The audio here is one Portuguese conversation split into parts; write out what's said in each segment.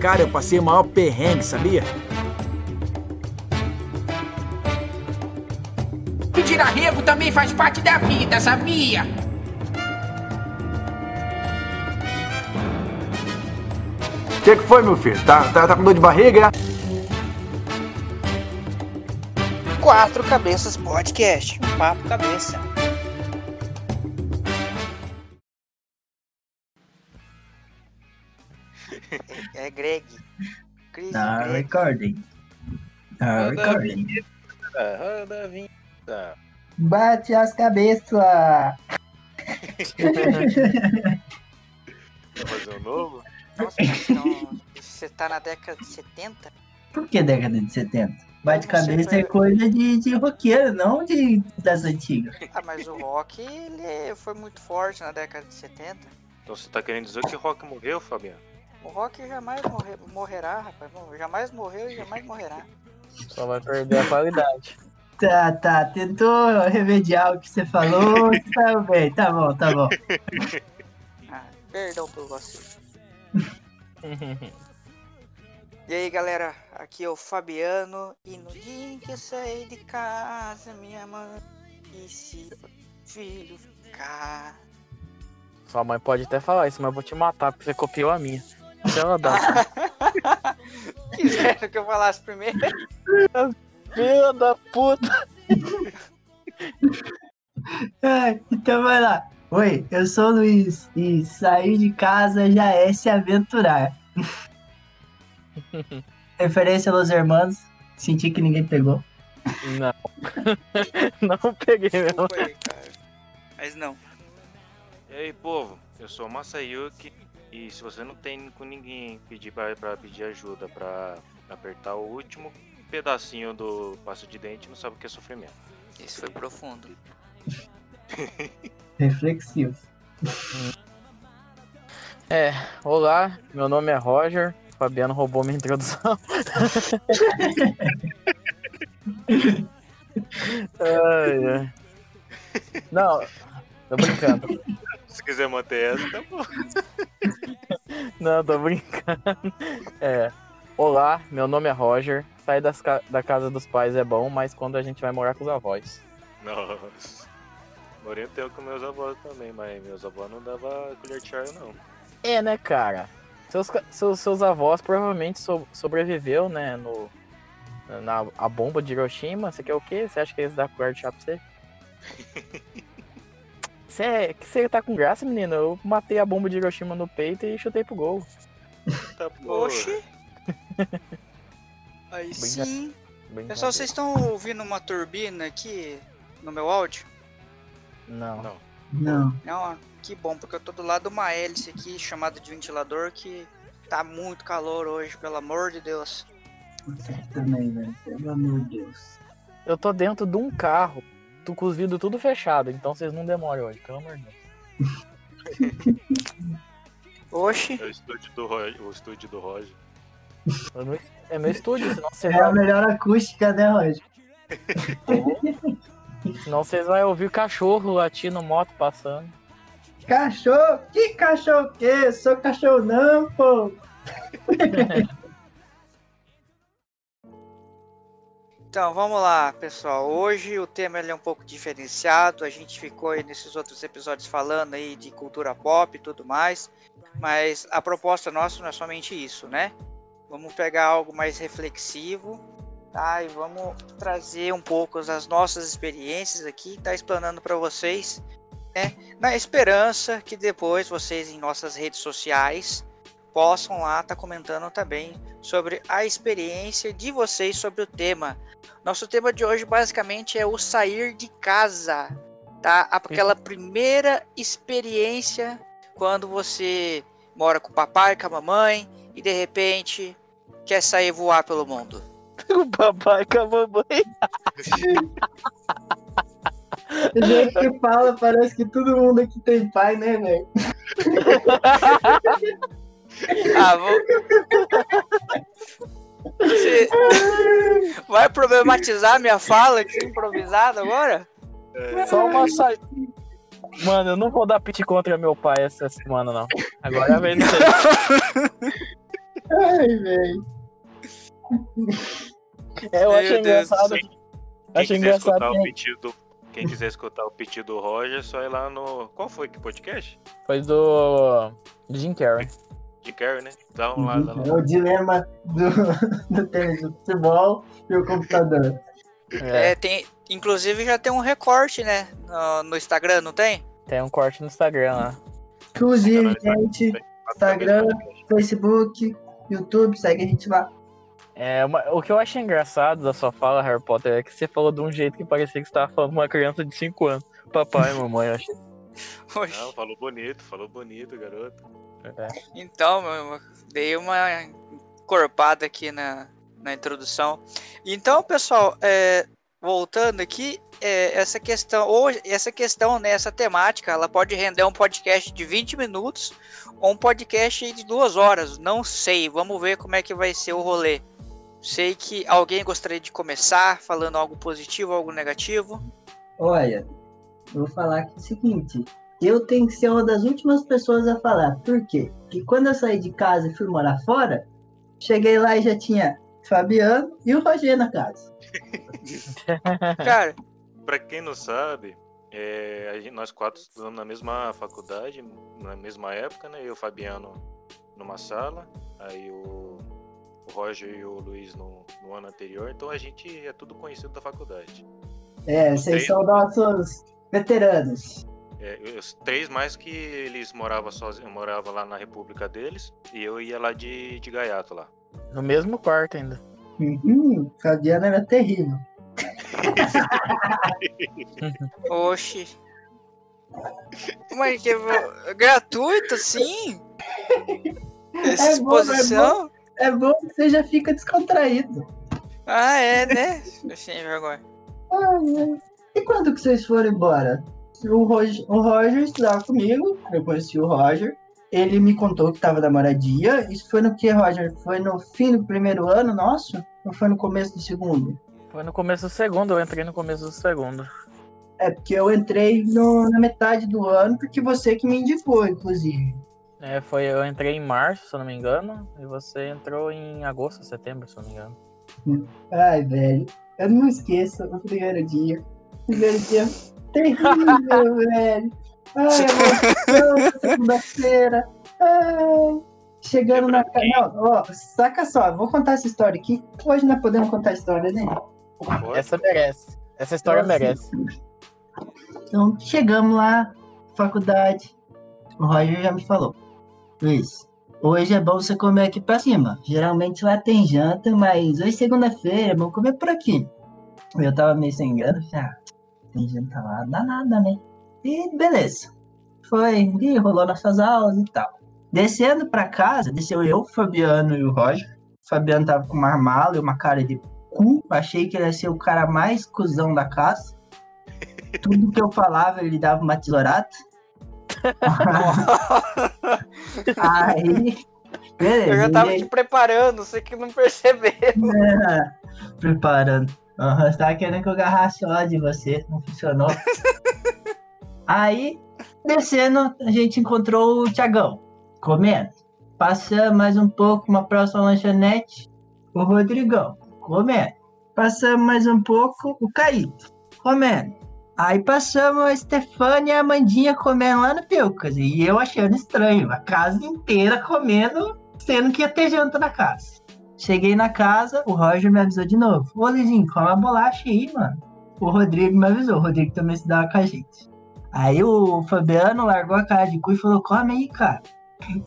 Cara, eu passei o maior perrengue, sabia? Pedir arrego também faz parte da vida, sabia? O que, que foi, meu filho? Tá, tá, tá com dor de barriga? Quatro Cabeças Podcast. Um papo cabeça. Recording. Roda a recording. vinheta, roda a vinheta. Bate as cabeças. Vai fazer um novo? Nossa, então, você tá na década de 70? Por que década de 70? Bate cabeça é coisa de, de roqueiro, não de das antigas. Ah, mas o rock ele foi muito forte na década de 70. Então você tá querendo dizer que o Rock morreu, Fabiano? O rock jamais morre- morrerá, rapaz. Bom, Jamais morreu e jamais morrerá. Só vai perder a qualidade. Tá, tá, tentou remediar o que você falou, tá bem, tá bom, tá bom. Ah, perdão por você. E aí galera, aqui é o Fabiano e no dia em que eu saí de casa, minha mãe disse, filho, ficar. Sua mãe pode até falar isso, mas eu vou te matar porque você copiou a minha. Ela dar. Quiseram que eu falasse primeiro. Filha da puta! É, então vai lá. Oi, eu sou o Luiz e sair de casa já é se aventurar. Referência aos irmãos, senti que ninguém pegou. Não. Não peguei aí, cara. Mas não. E aí, povo? Eu sou o Masayuki e se você não tem com ninguém pedir pra, pra pedir ajuda pra apertar o último pedacinho do passo de dente, não sabe o que é sofrimento. Esse foi profundo. Reflexivo. É, olá, meu nome é Roger. Fabiano roubou minha introdução. ai, ai. Não, tô brincando. Se quiser manter essa, tá bom. Não, tô brincando. É. Olá, meu nome é Roger. Sair das ca- da casa dos pais é bom, mas quando a gente vai morar com os avós. Nossa. Morei um tempo com meus avós também, mas meus avós não davam colher de chá, não. É, né, cara? Seus, seus, seus avós provavelmente so- sobreviveu, né, no, na a bomba de Hiroshima. Você quer o quê? Você acha que eles dão colher de chá pra você? Você é, que você tá com graça, menino? Eu matei a bomba de Hiroshima no peito e chutei pro gol. Tá. Oxi. Aí sim. Brincadeira. Pessoal, vocês estão ouvindo uma turbina aqui no meu áudio? Não. Não. Não. Não, ó, que bom, porque eu tô do lado de uma hélice aqui chamada de ventilador que tá muito calor hoje, pelo amor de Deus. Você também, velho. Pelo amor de Deus. Eu tô dentro de um carro, tô com os vidros tudo fechado, então vocês não demoram hoje, pelo amor de Deus. Oxi, É o estúdio do Roger. O estúdio do Roger. É meu estúdio, senão vocês É a vão, melhor acústica, né, Roger? senão vocês vão ouvir cachorro latindo, moto passando. Cachorro? Que cachorro que? Eu sou cachorro não, pô. então vamos lá, pessoal. Hoje o tema é um pouco diferenciado. A gente ficou aí nesses outros episódios falando aí de cultura pop e tudo mais, mas a proposta nossa não é somente isso, né? Vamos pegar algo mais reflexivo, tá? E vamos trazer um pouco as nossas experiências aqui, tá explanando para vocês, né? Na esperança que depois vocês em nossas redes sociais possam lá estar comentando também sobre a experiência de vocês sobre o tema. Nosso tema de hoje basicamente é o sair de casa, tá? Aquela primeira experiência quando você mora com o papai, com a mamãe e de repente quer sair voar pelo mundo. O papai com a mamãe. Do jeito que fala, parece que todo mundo aqui tem pai, né, velho? Ah, vou... Você vai problematizar minha fala aqui improvisada agora? Só uma saída. Mano, eu não vou dar pit contra meu pai essa semana, não. Agora vem isso aí. Ai, velho. É, eu acho engraçado. Quem Acho quiser engraçado. escutar o que pedido, quem quiser escutar o pedido do Roger, é só ir lá no. Qual foi que podcast? Foi do. do Jim Carrey. De Carrey, né? Dá um lá, dá É lá. o dilema do, do tênis do futebol e o computador. É, É, tem, inclusive já tem um recorte, né? No, no Instagram, não tem? tem um corte no Instagram lá. Inclusive, gente, Instagram, Facebook, YouTube, segue a gente lá. É, uma- o que eu acho engraçado da sua fala, Harry Potter, é que você falou de um jeito que parecia que você tava falando com uma criança de 5 anos. Papai, mamãe, eu achei. Não, falou bonito, falou bonito, garoto. É. Então, meu irmão, dei uma encorpada aqui na, na introdução. Então, pessoal, é, voltando aqui, é, essa questão, ou essa questão, né, essa temática, ela pode render um podcast de 20 minutos ou um podcast de duas horas. Não sei, vamos ver como é que vai ser o rolê. Sei que alguém gostaria de começar falando algo positivo, algo negativo. Olha, eu vou falar aqui o seguinte. Eu tenho que ser uma das últimas pessoas a falar. Por quê? Porque quando eu saí de casa e fui morar fora, cheguei lá e já tinha Fabiano e o Roger na casa. Cara, Pra quem não sabe, é, a gente- nós quatro estudamos na mesma faculdade, na mesma época, né? Eu e o Fabiano numa sala, aí o, o Roger e o Luiz no, no ano anterior, então a gente é tudo conhecido da faculdade. É, vocês são nossos veteranos. É, eu- três mais que eles moravam sozinhos, moravam lá na república deles, e eu ia lá de, de gaiato lá. No mesmo quarto ainda. Uhum, Fabiano era terrível. oxi. Mas que vo- gratuito, sim? Essa É bom, é exposição? É bom que você já fica descontraído. Ah, é, né? Sem vergonha. Ah? E quando que vocês foram embora? O Roger, o Roger estudava comigo, eu conheci o Roger. Ele me contou que tava na moradia. Isso foi no que, Roger? Foi no fim do primeiro ano nosso? Ou foi no começo do segundo? Foi no começo do segundo, eu entrei no começo do segundo. É, porque eu entrei no- na metade do ano, porque você que me indicou, inclusive. É, foi, eu entrei em março, se eu não me engano, e você entrou em agosto, setembro, se eu não me engano. Ai, velho, eu não esqueço o primeiro dia. O primeiro dia terrível, velho. Ai, emoção, segunda-feira. Ai, chegando na casa. Não, ó, saca só, vou contar essa história aqui. Hoje nós podemos contar a história, né? Essa merece. Essa história Nossa. merece. Então, chegamos lá, faculdade. O Roger já me falou. Luiz, hoje é bom você comer aqui pra cima. Geralmente lá tem janta, mas hoje é segunda-feira, vamos comer por aqui. Eu tava meio sem grana, falei, ah, janta lá, dá nada, né? E beleza. Foi, e rolou nossas aulas e tal. Descendo pra casa, desceu eu, o Fabiano e o Roger. O Fabiano tava com uma mala e uma cara de cu. Achei que ele ia ser o cara mais cuzão da casa. Tudo que eu falava, ele dava uma tesourada. Aí, beleza. Eu já tava te preparando, você que não percebeu. É, preparando. Aham, você tava querendo que eu agarrasse ódio de você, não funcionou. Aí, descendo, a gente encontrou o Tiagão, comendo. Passamos mais um pouco, uma próxima lanchonete, o Rodrigão, comendo. Passamos mais um pouco, o Caíto, comendo. Aí passamos a Stefania e a Amandinha comendo lá no Pilcas. E eu achando estranho, a casa inteira comendo, sendo que ia ter janta na casa. Cheguei na casa, o Roger me avisou de novo. Ô, Lizinho, come uma bolacha aí, mano. O Rodrigo me avisou, o Rodrigo também se dava com a gente. Aí o Fabiano largou a cara de cu e falou, come aí, cara.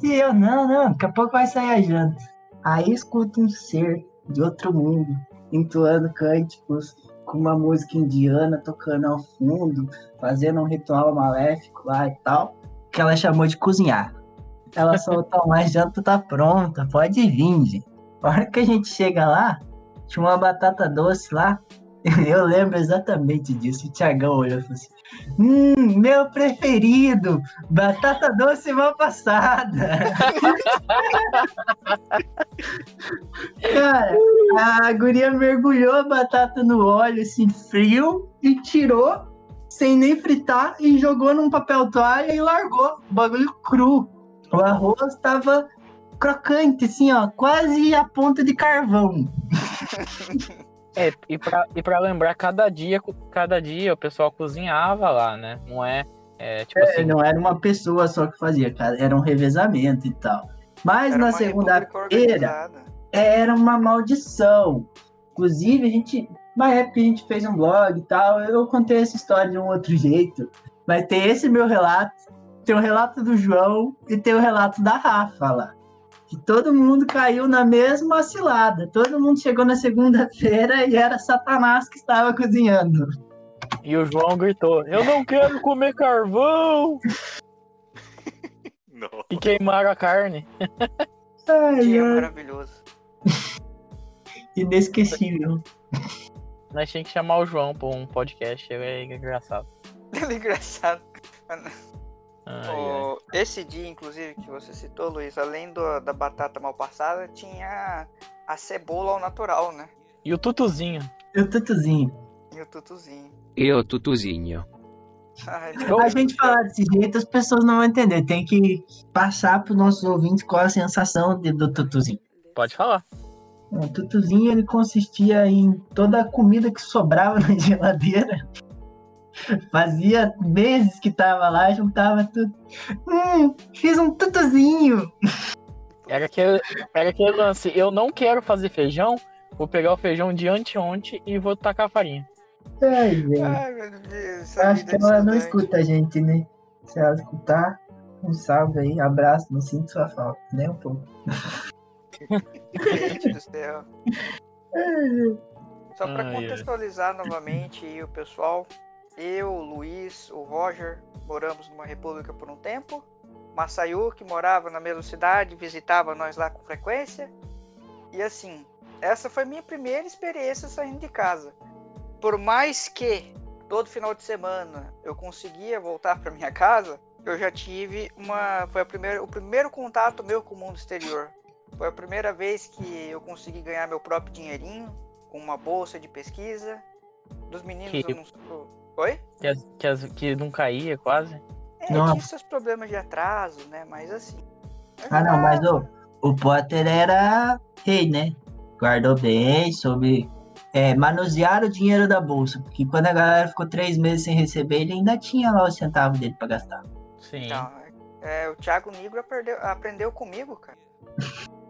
E eu, não, não, daqui a pouco vai sair a janta. Aí escuta um ser de outro mundo, entoando cânticos, com uma música indiana tocando ao fundo, fazendo um ritual maléfico lá e tal, que ela chamou de cozinhar. Ela soltou mais janta tá pronta, pode vir, gente. A hora que a gente chega lá, tinha uma batata doce lá. Eu lembro exatamente disso. O Tiagão olhou e falou assim: Hum, meu preferido! Batata doce mal passada! Cara, a guria mergulhou a batata no óleo assim, frio, e tirou, sem nem fritar, e jogou num papel toalha e largou. O bagulho cru. O arroz tava crocante, assim, ó, quase a ponta de carvão. É, e pra, e pra lembrar, cada dia, cada dia o pessoal cozinhava lá, né? Não é, é tipo É, assim, não era uma pessoa só que fazia, cara, era um revezamento e tal. Mas Era na segunda-feira organizada. era uma maldição. Inclusive, a gente, na época a gente fez um blog e tal, eu contei essa história de um outro jeito. Mas tem esse meu relato, tem o relato do João e tem o relato da Rafa lá. Que todo mundo caiu na mesma cilada. Todo mundo chegou na segunda-feira e era Satanás que estava cozinhando. e o João gritou: Eu não quero comer carvão! Não. E queimaram a carne. Ai, Dia ai, maravilhoso. inesquecível. Nós tínhamos que chamar o João pra um podcast, ele é engraçado. Ele é engraçado. Ai, ai. O- esse dia, inclusive, que você citou, Luiz, além do- da batata mal passada, tinha a cebola ao natural, né? E o Tutuzinho. E o Tutuzinho. E o tutuzinho. E o tutuzinho. Ai, A gente falar desse jeito, as pessoas não vão entender. Tem que passar para os nossos ouvintes qual a sensação de- do tutuzinho. Pode falar. O tutuzinho ele consistia em toda a comida que sobrava na geladeira. Fazia meses que tava lá, juntava tudo. Hum, fiz um tutuzinho. Era aquele, era aquele lance: eu não quero fazer feijão, vou pegar o feijão de anteontem e vou tacar farinha. Ai, gente. ai, meu Deus. Acho que de ela não escuta a gente, né? Se ela escutar, um salve aí, abraço, não sinto sua falta, nem um pouco. Gente do céu. Só para contextualizar novamente aí o pessoal, eu, o Luiz, o Roger, moramos numa república por um tempo. Masayuki morava na mesma cidade, visitava nós lá com frequência. E assim, essa foi minha primeira experiência saindo de casa. Por mais que todo final de semana eu conseguia voltar para minha casa, eu já tive uma. Foi a primeira, o primeiro contato meu com o mundo exterior. Foi a primeira vez que eu consegui ganhar meu próprio dinheirinho com uma bolsa de pesquisa. Dos meninos Que- eu não sou. Oi? Que, as- que, as- que não caía quase. É, Nossa. tinha seus problemas de atraso, né? Mas assim. Ah, não, mas o, o Potter era rei, né? Guardou bem, soube é, manusear o dinheiro da bolsa. Porque quando a galera ficou três meses sem receber, ele ainda tinha lá os centavos dele pra gastar. Sim. Então, é, o Thiago Negro aprendeu, aprendeu comigo, cara.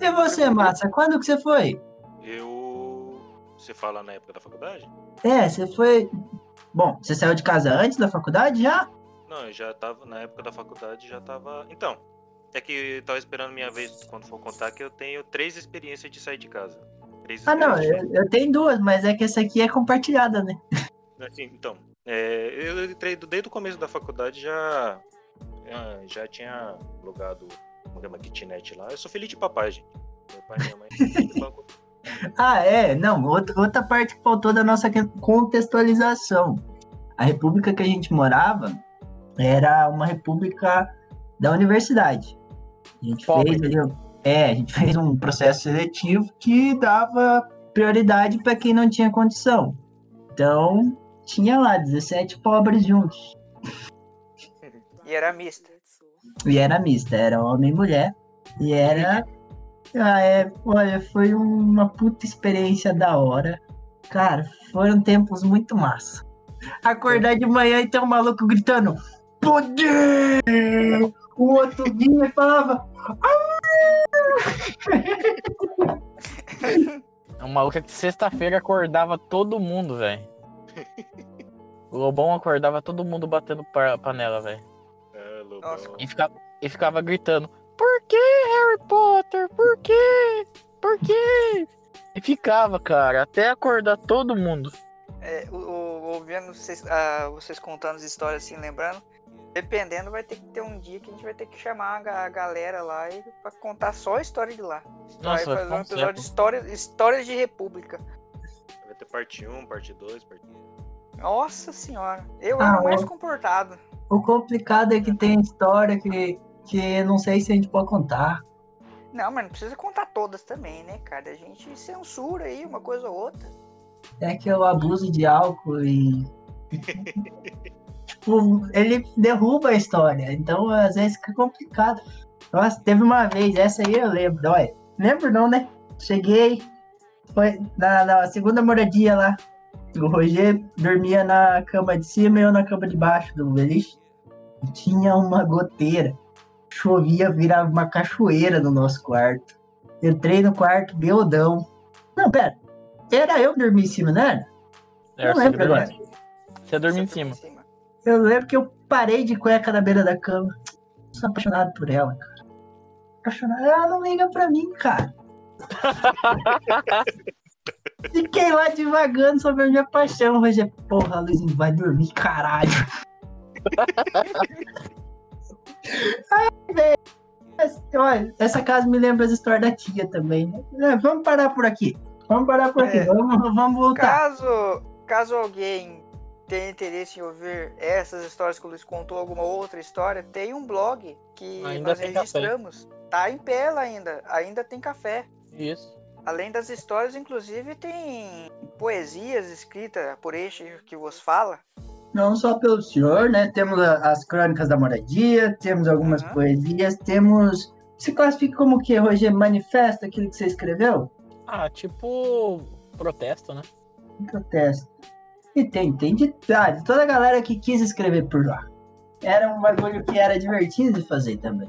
E você, Massa, quando que você foi? Eu. Você fala na época da faculdade? É, você foi. Bom, você saiu de casa antes da faculdade já? Não, eu já tava. Na época da faculdade já tava. Então. É que eu tava esperando minha vez quando for contar que eu tenho três experiências de sair de casa. Três Ah, não, eu, eu tenho duas, mas é que essa aqui é compartilhada, né? Assim, então, é, eu entrei desde o começo da faculdade já já, já tinha alugado um programa kitnet lá. Eu sou filho de papai, gente. Meu pai e minha mãe. Ah, é, não, outra, outra parte que faltou da nossa contextualização. A república que a gente morava era uma república da universidade. A gente Pobre. fez é, a gente fez um processo seletivo que dava prioridade para quem não tinha condição. Então, tinha lá 17 pobres juntos. E era mista. E era mista, era homem e mulher. E era. Ah, é, olha, foi uma puta experiência da hora. Cara, foram tempos muito massa. Acordar de manhã e ter um maluco gritando: Poder! O outro vinha e falava: É um maluco que sexta-feira acordava todo mundo, velho. O Lobão acordava todo mundo batendo pa- panela, velho. É, E, fica, e ficava gritando: que, Harry Potter? Por quê? Por quê? E ficava, cara, até acordar todo mundo. É, o, o- ouvindo vocês, ah, vocês contando as histórias assim, lembrando, dependendo, vai ter que ter um dia que a gente vai ter que chamar a, ga- a galera lá e pra contar só a história de lá. Nossa, vai fazer um episódio de história, histórias de república. Vai ter parte 1, parte 2, parte Nossa senhora, eu Ah, era mais comportado. O complicado é que tem história que, que não sei se a gente pode contar. Não, mas não precisa contar todas também, né, cara? A gente censura aí uma coisa ou outra. É que o abuso de álcool e. tipo, ele derruba a história. Então, às vezes fica complicado. Nossa, teve uma vez, essa aí eu lembro. Olha, lembro não, né? Cheguei, foi na, na segunda moradia lá. O Roger dormia na cama de cima e eu na cama de baixo do beliche. Tinha uma goteira. Chovia, virava uma cachoeira no nosso quarto. Entrei no quarto, beldão. Não, pera. Era eu que dormi em cima, não era? Era Não você lembro agora. Você dormia em cima. Eu lembro que eu parei de cueca na beira da cama. Sou apaixonado por ela, cara. Apaixonado. Ela não liga pra mim, cara. Fiquei lá devagando sobre a minha paixão. Roger, porra, Luizinho, vai dormir, caralho. Ai, Olha, essa casa me lembra as histórias da tia também. né? É, vamos parar por aqui. Vamos parar por aqui. É. Vamos, vamos voltar. Caso, caso alguém tenha interesse em ouvir essas histórias que o Luiz contou, alguma outra história, tem um blog que Ainda nós tem café. registramos. Tá em pé ainda. Ainda tem café. Isso. Além das histórias, inclusive, tem poesias escritas por este que vos fala. Não só pelo senhor, né? Temos a- as crônicas da moradia, temos algumas Aham. poesias, temos. Se classifica como o que, Roger? Manifesto aquilo que você escreveu? Ah, tipo protesto, né? Protesto. E tem, tem de, de toda a galera que quis escrever por lá. Era um bagulho que era divertido de fazer também.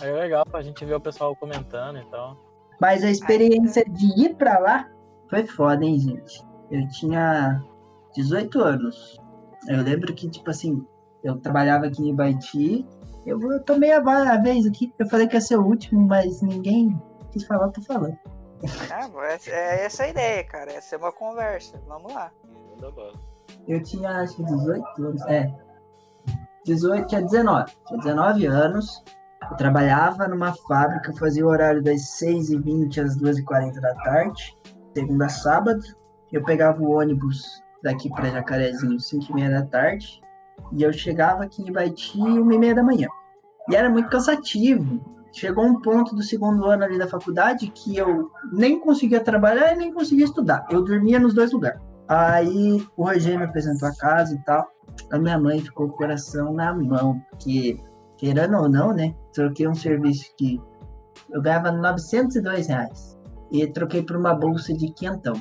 Aí é legal pra gente ver o pessoal comentando e tal. Mas a experiência de ir pra lá foi foda, hein, gente? Eu tinha 18 anos. Eu lembro que, tipo assim, eu trabalhava aqui em Ibaiti. Eu, eu tomei a, a vez aqui. Eu falei que ia ser o último, mas ninguém quis falar, tô falando. Ah, mas é essa a ideia, cara. Essa é uma conversa. Vamos lá. Eu tinha, acho que 18 anos. É. 18, tinha 19. Tinha 19 anos. Eu trabalhava numa fábrica, fazia o horário das 6h20 às 2h40 da tarde, segunda a sábado. Eu pegava o ônibus daqui para Jacarezinho, 5h30 da tarde. E eu chegava aqui em Baiti 1h30 da manhã. E era muito cansativo. Chegou um ponto do segundo ano ali da faculdade que eu nem conseguia trabalhar e nem conseguia estudar. Eu dormia nos dois lugares. Aí o Roger me apresentou a casa e tal. A minha mãe ficou com o coração na mão, porque, querendo ou não, né? Troquei um serviço que eu ganhava 902 reais. E troquei por uma bolsa de quentão.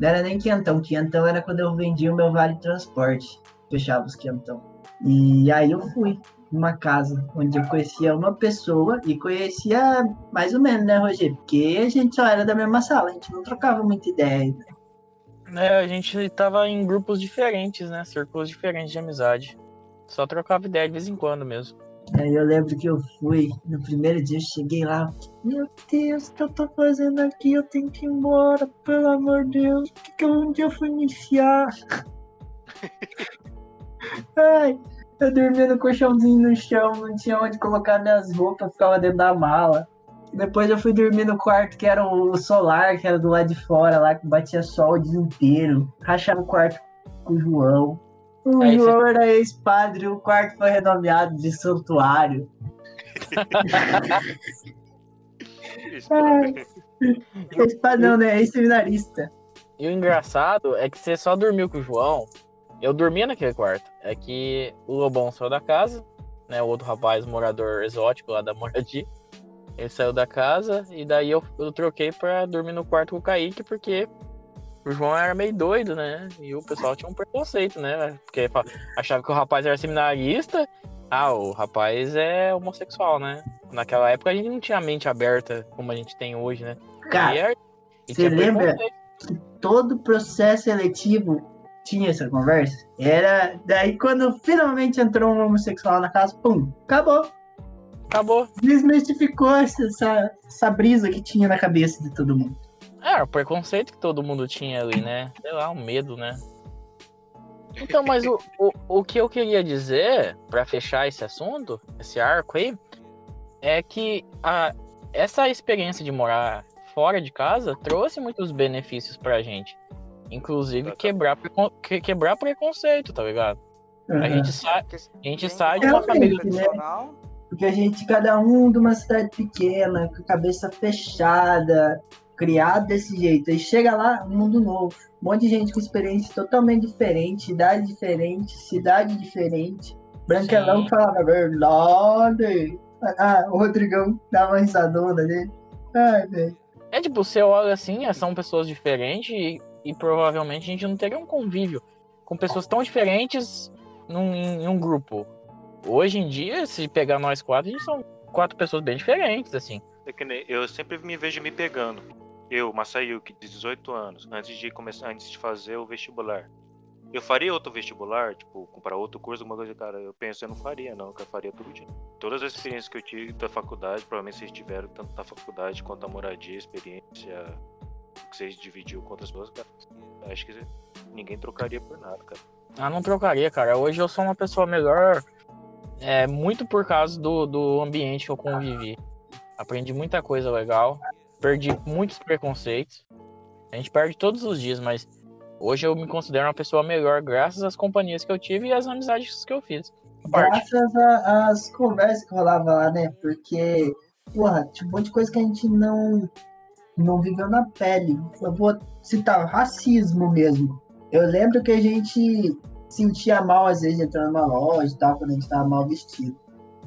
Não era nem quentão, quentão era quando eu vendia o meu vale transporte. Fechava os quentão. E aí eu fui numa casa onde eu conhecia uma pessoa e conhecia mais ou menos, né, Roger? Porque a gente só era da mesma sala, a gente não trocava muita ideia. É, a gente tava em grupos diferentes, né? Círculos diferentes de amizade. Só trocava ideia de vez em quando mesmo. Aí eu lembro que eu fui, no primeiro dia eu cheguei lá, meu Deus, o que eu tô fazendo aqui? Eu tenho que ir embora, pelo amor de Deus, que, que eu um dia fui enfiar? Ai, eu dormia no colchãozinho no chão, não tinha onde colocar minhas roupas, ficava dentro da mala. Depois eu fui dormir no quarto que era o solar, que era do lado de fora lá, que batia sol o dia inteiro. Rachava o quarto com o João. O Aí você- João era ex-padre, o quarto foi renomeado de santuário. Ex-padre não, né? Ex-seminarista. E o engraçado é que você só dormiu com o João. Eu dormia naquele quarto. É que o Lobão saiu da casa, né? O outro rapaz, morador exótico lá da moradia. Ele saiu da casa e daí eu, eu troquei pra dormir no quarto com o Kaique, porque o João era meio doido, né? E o pessoal tinha um preconceito, né? Porque achava que o rapaz era seminarista. Ah, o rapaz é homossexual, né? Naquela época a gente não tinha a mente aberta como a gente tem hoje, né? Cara, você lembra? preconceito. todo processo seletivo tinha essa conversa. Era daí quando finalmente entrou um homossexual na casa, pum, acabou. Acabou. Desmistificou essa, essa, essa brisa que tinha na cabeça de todo mundo. É, o preconceito que todo mundo tinha ali, né? Sei lá, um medo, né? Então, mas o, o, o que eu queria dizer, pra fechar esse assunto, esse arco aí, é que a, essa experiência de morar fora de casa trouxe muitos benefícios pra gente. Inclusive quebrar, que- quebrar preconceito, tá ligado? A gente sai, Porque a gente sai de que uma família. tradicional. Porque a gente, cada um de uma cidade pequena, com a cabeça fechada, criado desse jeito. Aí chega lá, um mundo novo. Um monte de gente com experiência totalmente diferente, idade diferente, cidade diferente. Branquelão Sim. falava verdade. Ah, o Rodrigão uma risadona dele. Ai, velho. É tipo, você olha assim, é, são pessoas diferentes e, e provavelmente a gente não teria um convívio com pessoas tão diferentes num, em um grupo. Hoje em dia, se pegar nós quatro, a gente são quatro pessoas bem diferentes, assim. É que nem- eu sempre me vejo me pegando. Eu, Masayuki, de 18 anos, antes de começar, antes de fazer o vestibular. Eu faria outro vestibular, tipo, comprar outro curso, alguma coisa, cara, eu penso, eu não faria, não, que eu faria tudo de. Todas as experiências que eu tive da faculdade, provavelmente vocês tiveram, tanto da faculdade quanto da moradia, experiência que vocês dividiu com outras pessoas, cara. Acho que ninguém trocaria por nada, cara. Ah, não trocaria, cara. Hoje eu sou uma pessoa melhor, é, muito por causa do, do ambiente que eu convivi. Aprendi muita coisa legal, perdi muitos preconceitos. A gente perde todos os dias, mas hoje eu me considero uma pessoa melhor graças às companhias que eu tive e às amizades que eu fiz. Graças às conversas que rolava lá, né? Porque, porra, tinha um monte de coisa que a gente não, não viveu na pele. Eu vou citar racismo mesmo. Eu lembro que a gente sentia mal, às vezes, entrando numa loja e tal, quando a gente tava mal vestido.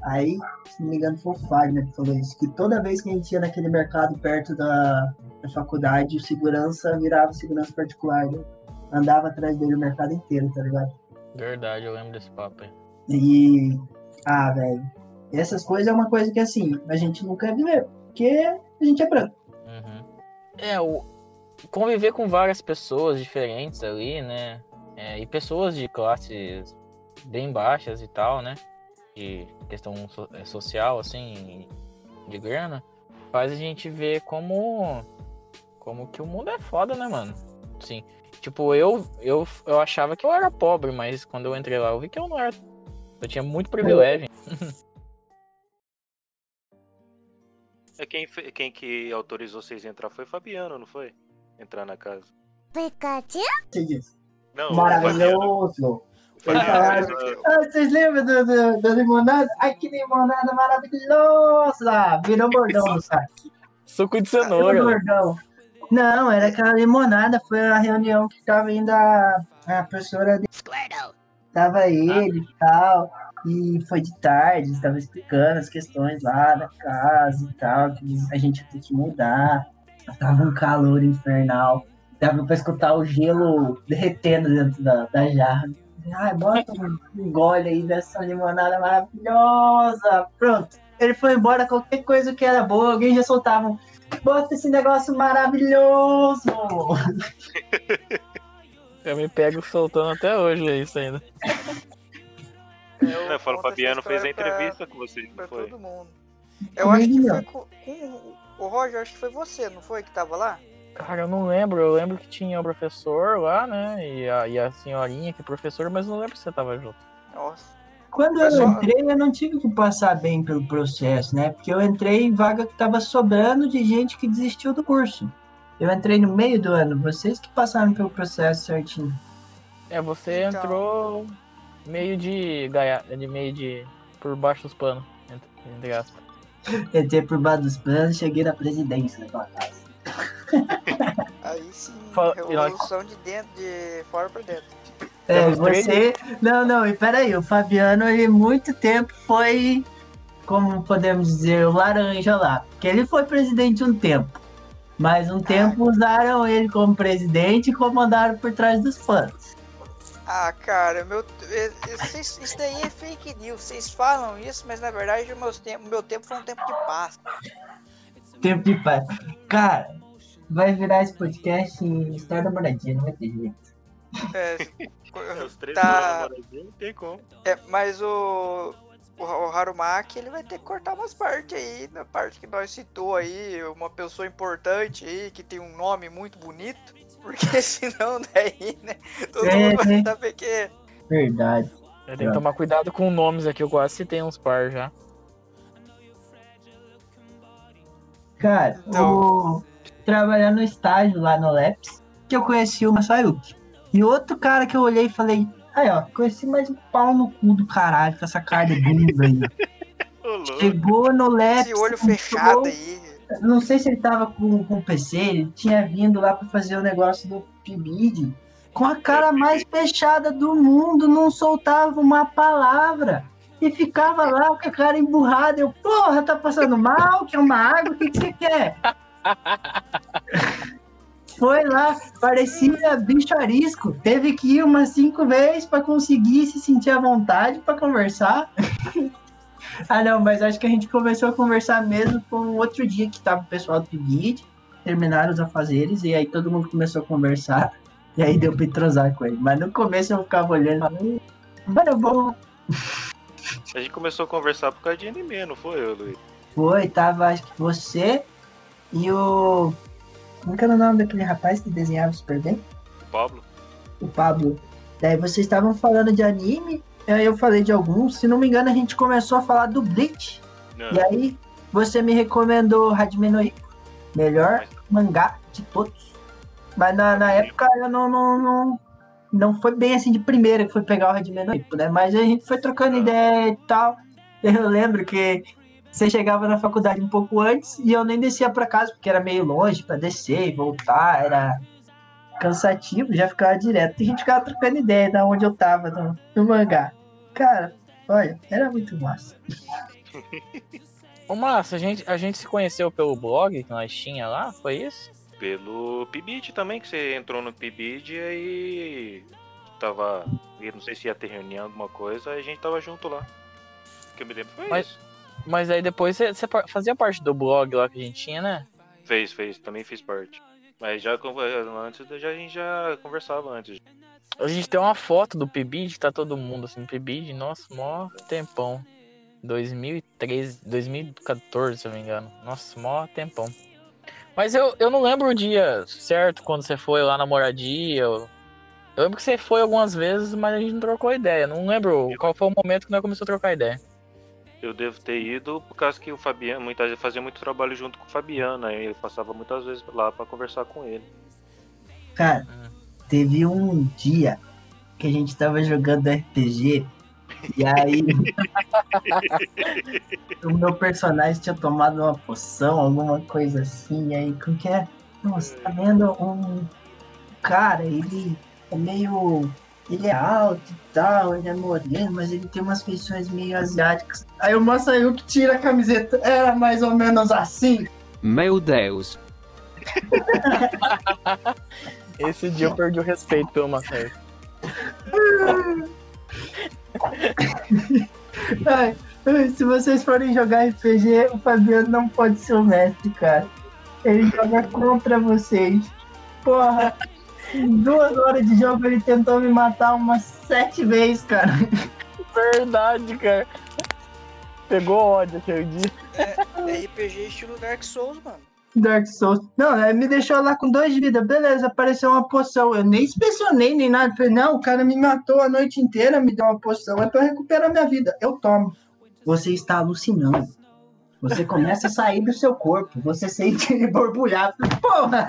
Aí, se não me engano, foi o Fagner que falou isso, que toda vez que a gente ia naquele mercado perto da, da faculdade, o segurança virava segurança particular, né? Andava atrás dele o mercado inteiro, tá ligado? Verdade, eu lembro desse papo aí. E. Ah, velho. Essas coisas é uma coisa que assim, a gente quer viver, porque a gente é branco. Uhum. É, o conviver com várias pessoas diferentes ali, né? É, e pessoas de classes bem baixas e tal, né? De questão so- é, social, assim, de grana, faz a gente ver como como que o mundo é foda, né, mano? Sim. Tipo, eu, eu, eu achava que eu era pobre, mas quando eu entrei lá, eu vi que eu não era. Eu tinha muito privilégio. É quem, quem que autorizou vocês a entrar foi o Fabiano, não foi? Entrar na casa. Você diz. Não, o Fabiano. Maravilhoso. O Fabiano Caralho. fez o- Ah, vocês lembram do, do, da limonada? Ai, que limonada maravilhosa! Virou bordão no saque. Suco de Virou cenoura. bordão. Não, era aquela limonada, foi a reunião que tava indo a, a professora de Tava ele e tal, e foi de tarde, estava explicando as questões lá da casa e tal, que a gente ia ter que mudar. Tava um calor infernal. Dava pra escutar o gelo derretendo dentro da, da jarra. Ai, bota um gole aí dessa limonada maravilhosa. Pronto. Ele foi embora, qualquer coisa que era boa, alguém já soltava um. Bota esse negócio maravilhoso! Eu me pego soltando até hoje é isso ainda. Eu falo, o Fabiano fez a história pra- entrevista com vocês, não Pra foi? todo mundo. Eu acho que foi com, com o Roger, acho que foi você, não foi que tava lá? Cara, eu não lembro. Eu lembro que tinha o professor lá, né? E a, e a senhorinha que é professora, mas não lembro se você tava junto. Nossa. Quando eu entrei, eu não tive que passar bem pelo processo, né? Porque eu entrei em vaga que tava sobrando de gente que desistiu do curso. Eu entrei no meio do ano, vocês que passaram pelo processo certinho. É, você Então. entrou meio de gaia, de meio de por baixo dos panos, entre, entre aspas. Entrei por baixo dos planos, cheguei na presidência da tua casa. Aí sim, revolução de dentro, de fora pra dentro. É, você. Não, não, e peraí, o Fabiano, ele muito tempo foi, como podemos dizer, o laranja lá. Porque ele foi presidente um tempo. Mas um tempo usaram ele como presidente e comandaram por trás dos panos. Ah, cara, meu, eh, eh, vocês- isso daí é fake news. Vocês falam isso, mas na verdade o meu tempo, meu tempo foi um tempo de paz. Tempo de paz. Cara, vai virar esse podcast em história da moradia, não vai ter jeito. É, É, Os três Tá. tá... não tem como. é, mas o, o, o Harumaki, ele vai ter que cortar umas partes aí, na parte que nós citou aí, uma pessoa importante aí, que tem um nome muito bonito, porque senão daí, né, todo É, mundo vai né? saber que é. Verdade. Eu tenho que tomar cuidado com nomes aqui, eu quase citei uns par já. Cara, Então. o... trabalhando no estágio lá no Leps, que eu conheci o Masayuki. E outro cara que eu olhei e falei, aí ó, conheci mais um pau no cu do caralho com essa cara de bunda aí. Chegou no Leps. Esse olho fechado aí. Não sei se ele tava com, com o PC, ele tinha vindo lá pra fazer o negócio do PIBID. Com a cara mais fechada do mundo, não soltava uma palavra. e ficava lá com a cara emburrada. Eu, porra, tá passando mal? Quer uma água? O que, que você quer? Foi lá, parecia bicho arisco. Teve que ir umas cinco vezes para conseguir se sentir à vontade para conversar. ah, não, mas acho que a gente começou a conversar mesmo com outro dia que tava o pessoal do Piguid, terminaram os afazeres, e aí todo mundo começou a conversar. E aí deu pra entrosar com ele. Mas no começo eu ficava olhando e falando, mano, bom. A gente começou a conversar por causa de anime, não foi, Luiz? Foi, tava acho que você e o. Como que era o nome daquele rapaz que desenhava super bem? Pablo? O Pablo. Daí vocês estavam falando de anime, aí eu falei de alguns. Se não me engano, a gente começou a falar do Bleach. Não. E aí você me recomendou Hajime no. Melhor mangá de todos. Mas na, na época eu não, não, não, não foi bem assim de primeira que foi pegar o Hajime no né? Mas a gente foi trocando ideia e tal. Eu lembro que você chegava na faculdade um pouco antes e eu nem descia pra casa, porque era meio longe pra descer e voltar, era cansativo, já ficava direto. E a gente ficava trocando ideia da onde eu tava no, no mangá. Cara, olha, era muito massa. Ô, Márcio, a gente, a gente se conheceu pelo blog que nós tinha lá, foi isso? Pelo Pibid também, que você entrou no Pibid e aí tava. Eu não sei se ia ter reunião, alguma coisa, aí a gente tava junto lá. Que eu me lembro foi Mas- isso. Mas aí depois você, fazia parte do blog lá que a gente tinha, né? Fez, fez, também fez parte. Mas já antes já, a gente já conversava antes. A gente tem uma foto do PIBID, tá todo mundo assim, no PIBID, nossa, mó tempão. 2013, 2014, se eu não me engano. Nossa, mó tempão. Mas eu, eu não lembro o dia certo quando você foi lá na moradia. Eu, eu lembro que você foi algumas vezes, mas a gente não trocou ideia. Não lembro qual foi o momento que nós começamos a trocar ideia. Eu devo ter ido por causa que o Fabiano muitas vezes fazia muito trabalho junto com o Fabiano, aí eu passava muitas vezes lá pra conversar com ele. Cara, teve um dia que a gente tava jogando RPG e aí o meu personagem tinha tomado uma poção, alguma coisa assim, e aí como que é? Nossa, tá vendo um cara, ele é meio. Ele é alto e tal, ele é moreno, mas ele tem umas feições meio asiáticas. Aí o Masayuki tira a camiseta, era mais ou menos assim. Meu Deus. Esse dia eu perdi o respeito pelo Marcelo. Ai, se vocês forem jogar RPG, o Fabiano não pode ser o mestre, cara. Ele joga contra vocês. Porra, duas horas de jogo ele tentou me matar umas sete vezes, cara. Verdade, cara. Pegou ódio aquele dia. É RPG estilo Dark Souls, mano. Dark Souls. Não, ele me deixou lá com dois de vida. Beleza, apareceu uma poção. Eu nem inspecionei nem nada. Falei, não, o cara me matou a noite inteira, me deu uma poção. É pra eu recuperar minha vida. Eu tomo. Você está alucinando. Você começa a sair do seu corpo. Você sente ele borbulhar. Porra!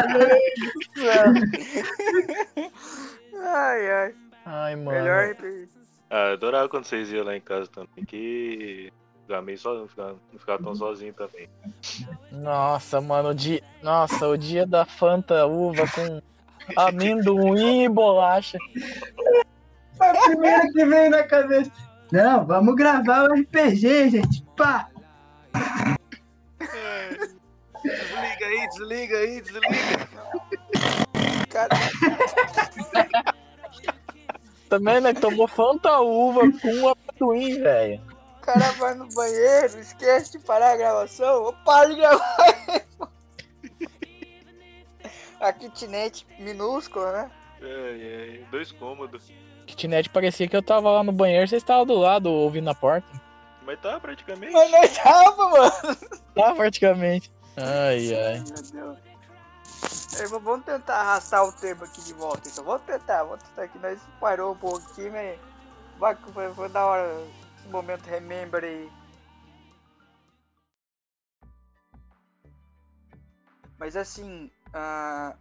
Ai, ai. Ai, mano. Melhor. Ah, eu adorava quando vocês iam lá em casa também, que ficava meio sozinho, ficava, não ficava tão sozinho também. Nossa, mano, o dia. Nossa, o dia da Fanta uva com amendoim e bolacha. Foi a primeira que veio na cabeça. Não, vamos gravar o RPG, gente. Pá! Desliga aí, desliga aí, desliga. Cara, Também, né? Tomou Fanta uva com amendoim, velho. o cara vai no banheiro, esquece de parar a gravação, eu paro de gravar. a kitnet minúscula, né? Ai, ai, dois cômodos. Kitnet parecia que eu tava lá no banheiro, vocês estavam do lado ouvindo na porta. Mas tá praticamente. Mas nós tava, mano. Tá, praticamente. Ai, ai. Meu Deus. Ei, mas vamos tentar arrastar o tema aqui de volta, então. Vamos tentar, vamos tentar aqui. Nós parou um pouco aqui, mas vai, foi, foi da hora esse momento remember aí. Mas assim, ah,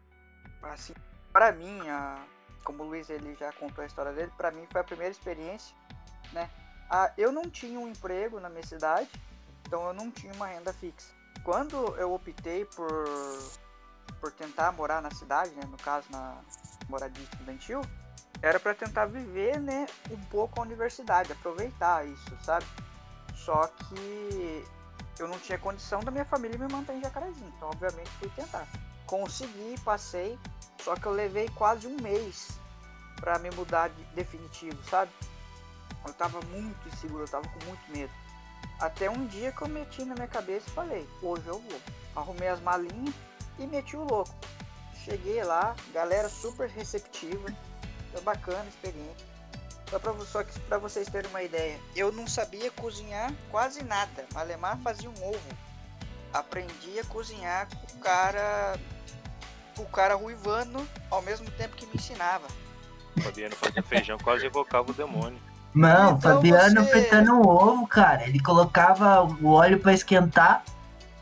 assim, pra mim, ah, como o Luiz ele já contou a história dele, pra mim foi a primeira experiência, né? Ah, eu não tinha um emprego na minha cidade, então eu não tinha uma renda fixa. Quando eu optei por por tentar morar na cidade, né, no caso na moradia estudantil, era para tentar viver, né, um pouco a universidade, aproveitar isso, sabe? Só que eu não tinha condição da minha família me manter em Jacarezinho, então obviamente fui tentar. Consegui, passei, só que eu levei quase um mês para me mudar de definitivo, sabe? Eu tava muito inseguro, eu tava com muito medo. Até um dia que eu meti na minha cabeça e falei, hoje eu vou. Arrumei as malinhas e meti o louco. Cheguei lá, galera super receptiva, foi bacana a experiência. Só pra, só que pra vocês terem uma ideia, eu não sabia cozinhar quase nada. Malemar fazia um ovo. Aprendi a cozinhar com o cara. Com o cara ruivando ao mesmo tempo que me ensinava. Fabiano fazia feijão, quase evocava o demônio. Não, Então Fabiano você- fritando um ovo, cara. Ele colocava o óleo pra esquentar,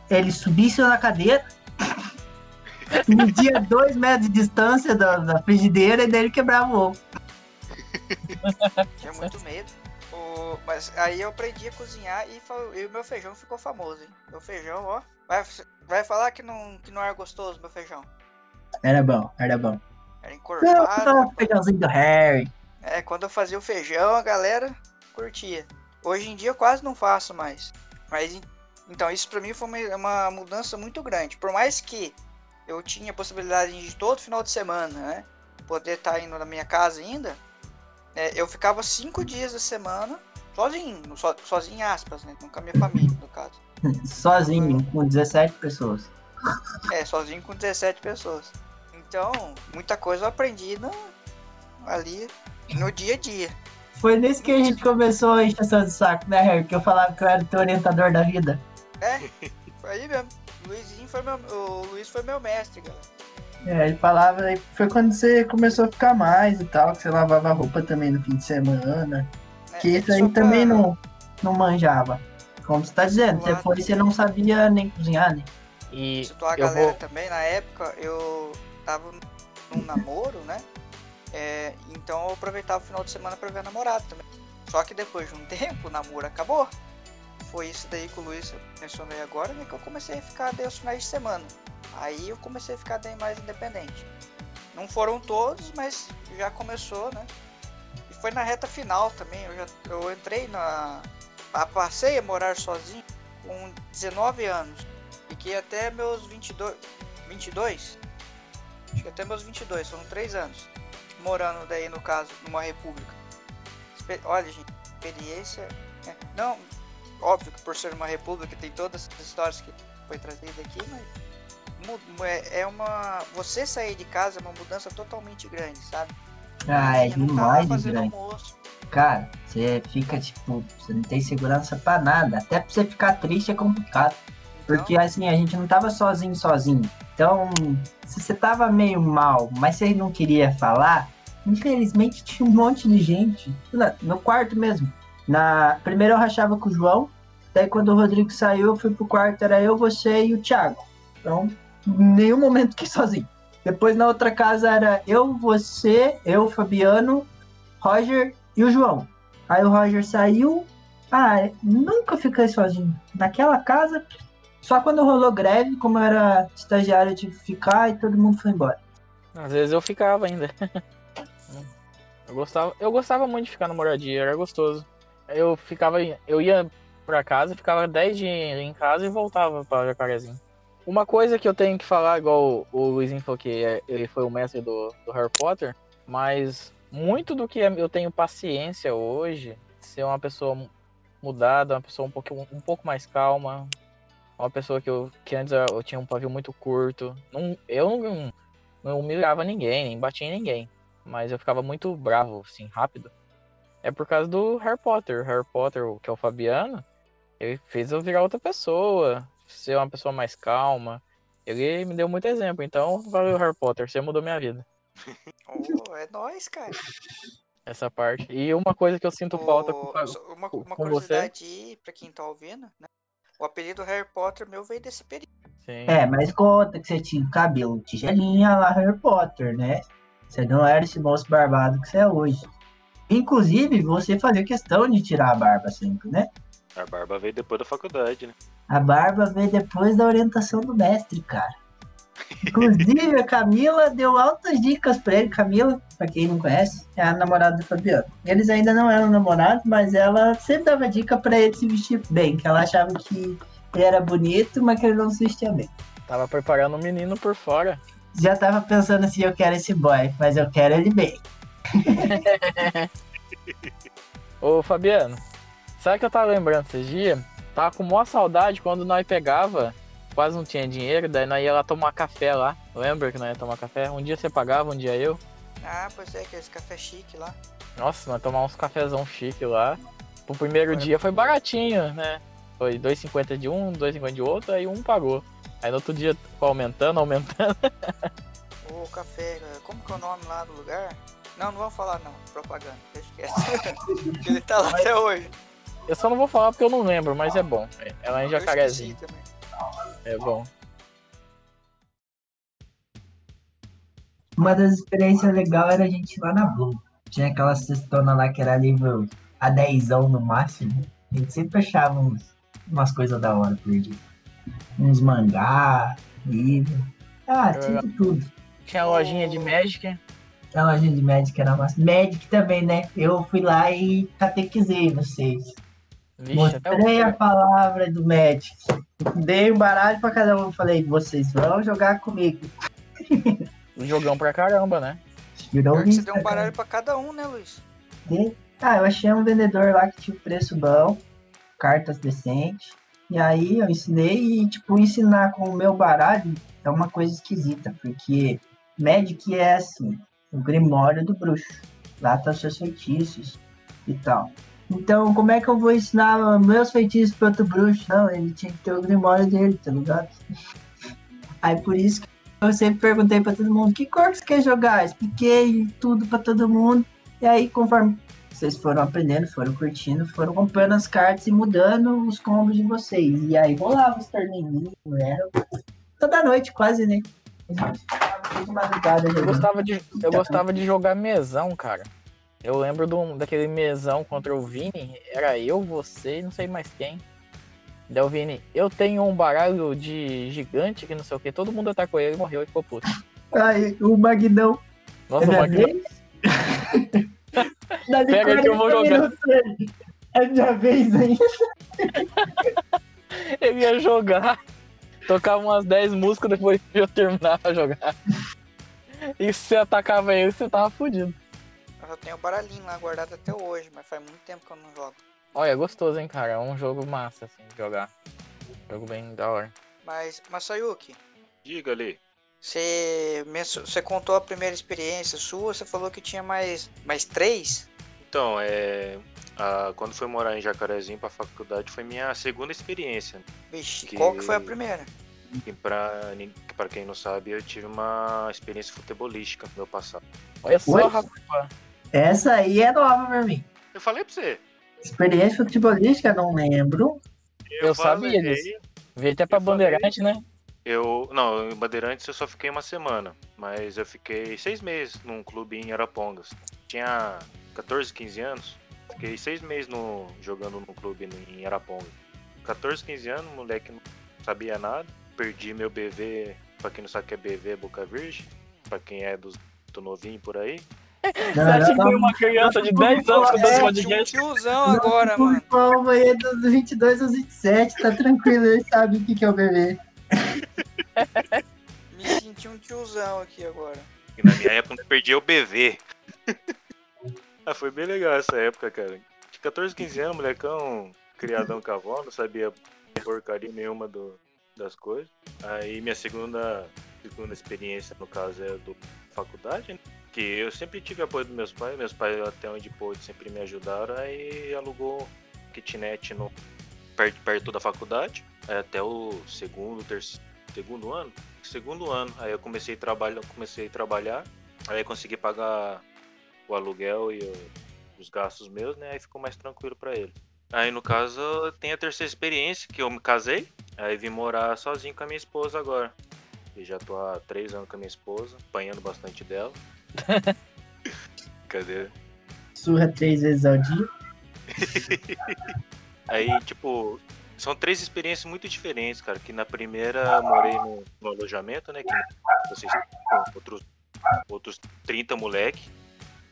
ele subisse na cadeira, media dois metros de distância da, da frigideira e daí ele quebrava o ovo. Tinha muito medo. O- Mas aí eu aprendi a cozinhar e, fa- e o meu feijão ficou famoso, hein? Meu feijão, ó. Vai, vai falar que não, que não era gostoso meu feijão. Era bom, era bom. Era Não, encorpado. não, feijãozinho do Harry. É, quando eu fazia o feijão, a galera curtia. Hoje em dia eu quase não faço mais. Mas en- então, isso pra mim foi uma, uma mudança muito grande. Por mais que eu tinha a possibilidade de todo final de semana, né? Poder estar indo na minha casa ainda. né, eu ficava cinco dias da semana sozinho, so, sozinho em aspas, né? Não com a minha família, no caso. Sozinho, com 17 pessoas. É, sozinho com 17 pessoas. Então, muita coisa eu aprendi ali no dia a dia. Foi nesse que a gente começou a encheção de saco, né, Harry? Que eu falava que eu era o teu orientador da vida. É, foi aí mesmo. Luizinho foi meu, o Luiz foi meu mestre, galera. É, ele falava, foi quando você começou a ficar mais e tal, que você lavava roupa também no fim de semana. né? Que isso aí também não, não manjava. Como você tá dizendo, você foi e você não sabia nem cozinhar, né? E Situar a eu galera vou. também, na época eu tava num namoro, né? É, então eu aproveitava o final de semana pra ver a namorada também. Só que depois de um tempo o namoro acabou. Foi isso daí que o Luiz mencionei agora, né? Que eu comecei a ficar daí aos finais de semana. Aí eu comecei a ficar daí mais independente. Não foram todos, mas já começou, né? E foi na reta final também. Eu, já, eu entrei na. Passei a morar sozinho com 19 anos. Fiquei até meus 22. 22? Acho que até meus 22, foram 3 anos. Morando daí, no caso, numa república. Espe- Olha, gente, experiência. né? Não, óbvio que por ser uma república tem todas as histórias que foi trazida aqui, mas. É é uma. Você sair de casa é uma mudança totalmente grande, sabe? Ah, é tava demais grande. almoço. Cara, você fica, tipo, você não tem segurança pra nada. Até pra você ficar triste é complicado. Porque assim, a gente não tava sozinho, sozinho. Então, se você tava meio mal, mas você não queria falar, infelizmente tinha um monte de gente. No quarto mesmo. Na... Primeiro eu rachava com o João. Daí quando o Rodrigo saiu, eu fui pro quarto, era eu, você e o Thiago. Então, nenhum momento fiquei sozinho. Depois na outra casa era eu, você, eu, Fabiano, Roger e o João. Aí o Roger saiu. Ah, nunca fiquei sozinho. Naquela casa, só quando rolou greve, como eu era estagiário, eu tive que ficar e todo mundo foi embora. Às vezes eu ficava ainda. eu gostava, eu gostava muito de ficar na moradia, era gostoso. Eu ficava, eu ia pra casa, ficava 10 dias em casa e voltava pra Jacarezinho. Uma coisa que eu tenho que falar, igual o Luizinho falou que é- ele foi o mestre do, do Harry Potter, mas muito do que eu tenho paciência hoje, ser uma pessoa mu- mudada, uma pessoa um pouco, um pouco mais calma, uma pessoa que, eu, que antes eu eu tinha um pavio muito curto. Não, eu não, não humilhava ninguém, nem batia em ninguém. Mas eu ficava muito bravo, assim, rápido. É por causa do Harry Potter. Harry Potter, que é o Fabiano, ele fez eu virar outra pessoa, ser uma pessoa mais calma. Ele me deu muito exemplo. Então, valeu, Harry Potter, você mudou minha vida. oh, é nóis, cara. Essa parte. E uma coisa que eu sinto falta O- com, uma, uma com curiosidade aí, pra quem tá ouvindo, né? O apelido Harry Potter meu veio desse período. Sim. É, mas conta que você tinha cabelo tigelinha lá Harry Potter, né? Você não era esse moço barbado que você é hoje. Inclusive, você fazia questão de tirar a barba sempre, né? A barba veio depois da faculdade, né? A barba veio depois da orientação do mestre, cara. Inclusive, a Camila deu altas dicas pra ele. Camila, pra quem não conhece, é a namorada do Fabiano. Eles ainda não eram namorados, mas ela sempre dava dica pra ele se vestir bem, que ela achava que ele era bonito, mas que ele não se vestia bem. Tava preparando o menino por fora. Já tava pensando assim, eu quero esse boy, mas eu quero ele bem. Ô Fabiano, sabe que eu tava lembrando esses dias? Tava com maior saudade quando nós pegava, quase não tinha dinheiro, daí nós ia lá tomar café lá. Lembra que nós ia tomar café? Um dia você pagava, um dia eu. Ah, pois é, aqueles café chique lá. Nossa, nós tomar uns cafezão chique lá. O primeiro dia foi baratinho, né? Foi 2,50 de um, 2,50 de outro, aí um pagou. Aí no outro dia foi aumentando, aumentando. O café, como que é o nome lá do lugar? Não, não vamos falar não, propaganda, deixa quieto. Ele tá lá até hoje. Eu só não vou falar porque eu não lembro, mas é bom. É lá em Jacarezinho. É bom. Uma das experiências legais era a gente ir lá na Blue. Tinha aquela cestona lá que era livro a dezão no máximo. A gente sempre achava uns, umas coisas da hora perdidas. Uns mangá, livro. Ah, tinha tudo. Tinha a lojinha de Magic. A lojinha de Magic era massa. Magic também, né? Eu fui lá e catequizei vocês. Vixe, Mostrei a palavra do Magic. Dei um baralho pra cada um. Falei, vocês vão jogar comigo. jogão pra caramba, né? Virou Pior que você deu um baralho pra cada um, né, Luiz? E, ah, eu achei um vendedor lá que tinha um preço bom, cartas decentes. E aí eu ensinei e, tipo, ensinar com o meu baralho é uma coisa esquisita, porque Magic é assim, o grimório do bruxo. Lá tá os seus feitiços e tal. Então, como é que eu vou ensinar meus feitiços para outro bruxo? Não, ele tinha que ter o grimório dele, tá ligado? Aí por isso que eu sempre perguntei pra todo mundo, que cor que você quer jogar? Expliquei tudo pra todo mundo. E aí, conforme vocês foram aprendendo, foram curtindo, foram comprando as cartas e mudando os combos de vocês. E aí rolava os torneios, era toda noite quase, né? A gente ficava de madrugada Eu gostava de, eu gostava de jogar mesão, cara. Eu lembro do, daquele mesão contra o Vini. Era eu, você e não sei mais quem. Daí o Vini, eu tenho um baralho de gigante que não sei o que. Todo mundo atacou ele e morreu e ficou puto. Ai, o Magnão. Nossa, é o? Dá de Pega que eu vou 40 jogar. É minha vez ainda. ele ia jogar. Tocava umas 10 músicas depois eu terminava a jogar. E se você atacava ele, você tava fudido. Eu tenho o baralhinho lá guardado até hoje, mas faz muito tempo que eu não jogo. Olha, é gostoso, hein, cara. É um jogo massa, assim, de jogar. Jogo bem da hora. Mas, Masayuki, Diga ali. você, você contou a primeira experiência sua, você falou que tinha mais, mais três? Então, é. a- quando fui morar em Jacarezinho pra faculdade foi minha segunda experiência. Vixe, Que- qual que foi a primeira? E pra, pra quem não sabe, eu tive uma experiência futebolística no meu passado. Olha só, rapaz. Essa aí é nova pra mim. Eu falei pra você. Experiência futebolística, não lembro. Eu sabia disso. Veio até pra Eu falei. Bandeirante, né? Eu. Não, em Bandeirantes eu só fiquei uma semana. Mas eu fiquei seis meses num clube em Arapongas. Tinha 14, 15 anos. Fiquei seis meses no, jogando num clube no- em Arapongas. 14, 15 anos, moleque não sabia nada. Perdi meu BV, pra quem não sabe o que é BV, é Boca Virgem. Pra quem é dos do novinho por aí. Você acha que tem uma criança de 10 anos com É, dois Tinha um podcasts? tiozão agora, Não, mano. O povo aí é dos 22 aos 27, tá tranquilo, ele sabe o que, que é o bebê. Me senti um tiozão aqui agora. E na minha época eu perdi o BV. ah, foi bem legal essa época, cara. De 14, 15 anos, molecão, criadão cavalo, não sabia porcaria nenhuma do, das coisas. Aí minha segunda, segunda experiência, no caso, é do faculdade, né? Que eu sempre tive apoio dos meus pais, meus pais até onde pôde sempre me ajudaram, aí alugou kitnet no, perto, perto da faculdade, aí até o segundo, terceiro, segundo ano, segundo ano. Aí eu comecei a trabalhar, comecei a trabalhar, aí consegui pagar o aluguel e os gastos meus, né? Aí ficou mais tranquilo pra ele. Aí no caso tem a terceira experiência que eu me casei, aí vim morar sozinho com a minha esposa agora. E já tô há três anos com a minha esposa, apanhando bastante dela. Cadê? Surra três vezes ao dia. Aí, tipo, São três experiências muito diferentes, cara. Que na primeira eu morei no, no alojamento, né? Que vocês com outros, outros 30 moleque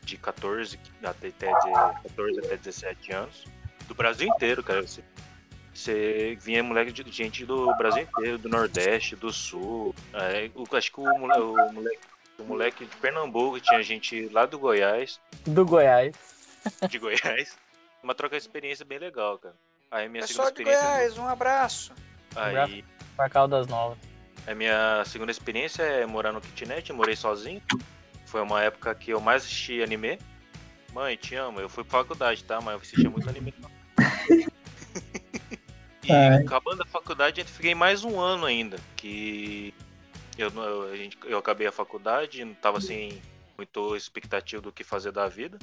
de 14 até, até de 14 até 17 anos. Do Brasil inteiro, cara. Você, vinha moleque de gente do Brasil inteiro, do Nordeste, do Sul. É, o- acho que o, o moleque, o moleque de Pernambuco tinha gente lá do Goiás, Do Goiás. de Goiás. Uma troca de experiência bem legal, cara. Aí minha Pessoal segunda de experiência. Goiás, um abraço. Aí Pra Caldas Novas. a minha segunda experiência é morar no kitnet, eu morei sozinho. Foi uma época que eu mais assisti anime. Mãe, te amo. Eu fui pra faculdade, tá? Mas eu assistia muito anime. E Ai. acabando a faculdade, eu fiquei mais um ano ainda. Que eu, eu, a gente- eu acabei a faculdade, não tava sem muito expectativa do que fazer da vida.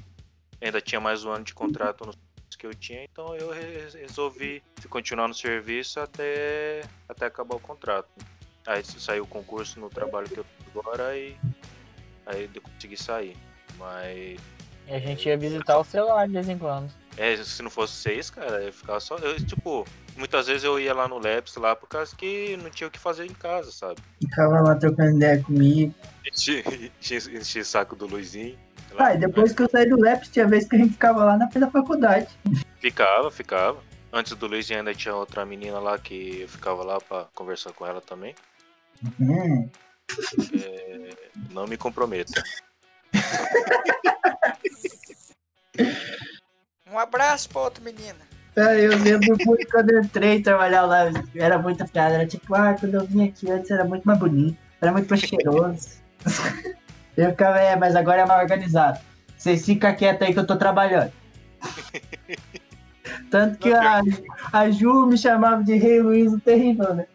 Ainda tinha mais um ano de contrato nos que eu tinha, então eu re- resolvi continuar no serviço até, até acabar o contrato. Aí saiu o concurso no trabalho que eu tô agora e aí eu consegui sair. Mas E a gente ia visitar o celular de vez em quando. É, se não fosse seis, cara, eu ficava só. Eu, tipo, muitas vezes eu ia lá no Labs lá por causa que não tinha o que fazer em casa, sabe? Ficava lá trocando ideia comigo. Enchi, o saco do Luizinho. Ah, e depois que eu saí do Leps, tinha vez que a gente ficava lá na frente da faculdade. Ficava, ficava. Antes do Luizinho ainda tinha outra menina lá que eu ficava lá pra conversar com ela também. Hum. Não me comprometa. Um abraço pra outra menina. Ah, eu lembro muito quando eu entrei trabalhar lá, era muita piada, era tipo, ah, quando eu vim aqui antes era muito mais bonito, era muito mais cheiroso. Eu ficava, é, mas agora é mais organizado. Vocês ficam quietos aí que eu tô trabalhando. Tanto que a, a Ju me chamava de Rei Luiz o Terrível, né?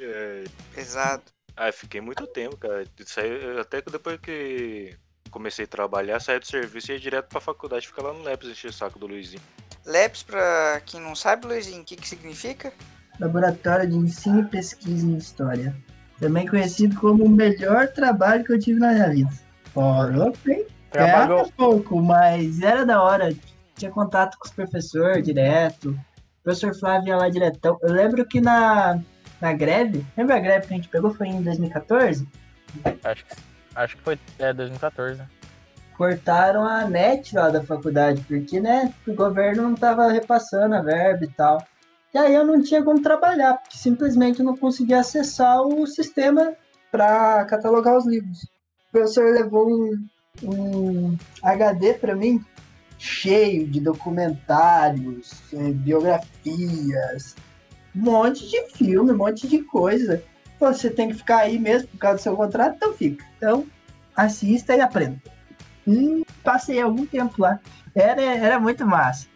É, Pesado. Ah, eu fiquei muito tempo, cara. Saí, até que depois que comecei a trabalhar, saí do serviço e ia direto pra faculdade, ficar lá no Labs encher o saco do Luizinho. LEPS, pra quem não sabe, Luizinho, o que, que significa? Laboratório de Ensino e Pesquisa em História. Também conhecido como o melhor trabalho que eu tive na minha vida. Louco, hein? Trabalhou. Pouco, mas era da hora. Tinha contato com os professores direto. O professor Flávio ia lá diretão. Eu lembro que na, na greve, lembra a greve que a gente pegou? Foi em 2014? Acho que, acho que foi é, 2014. Cortaram a net lá da faculdade, porque, né, o governo não tava repassando a verba e tal. E aí eu não tinha como trabalhar, porque simplesmente eu não conseguia acessar o sistema para catalogar os livros. O professor levou um, um HD para mim cheio de documentários, eh, biografias, um monte de filme, um monte de coisa. Você tem que ficar aí mesmo por causa do seu contrato, então fica. Então, assista e aprenda. E passei algum tempo lá. Era, era muito massa.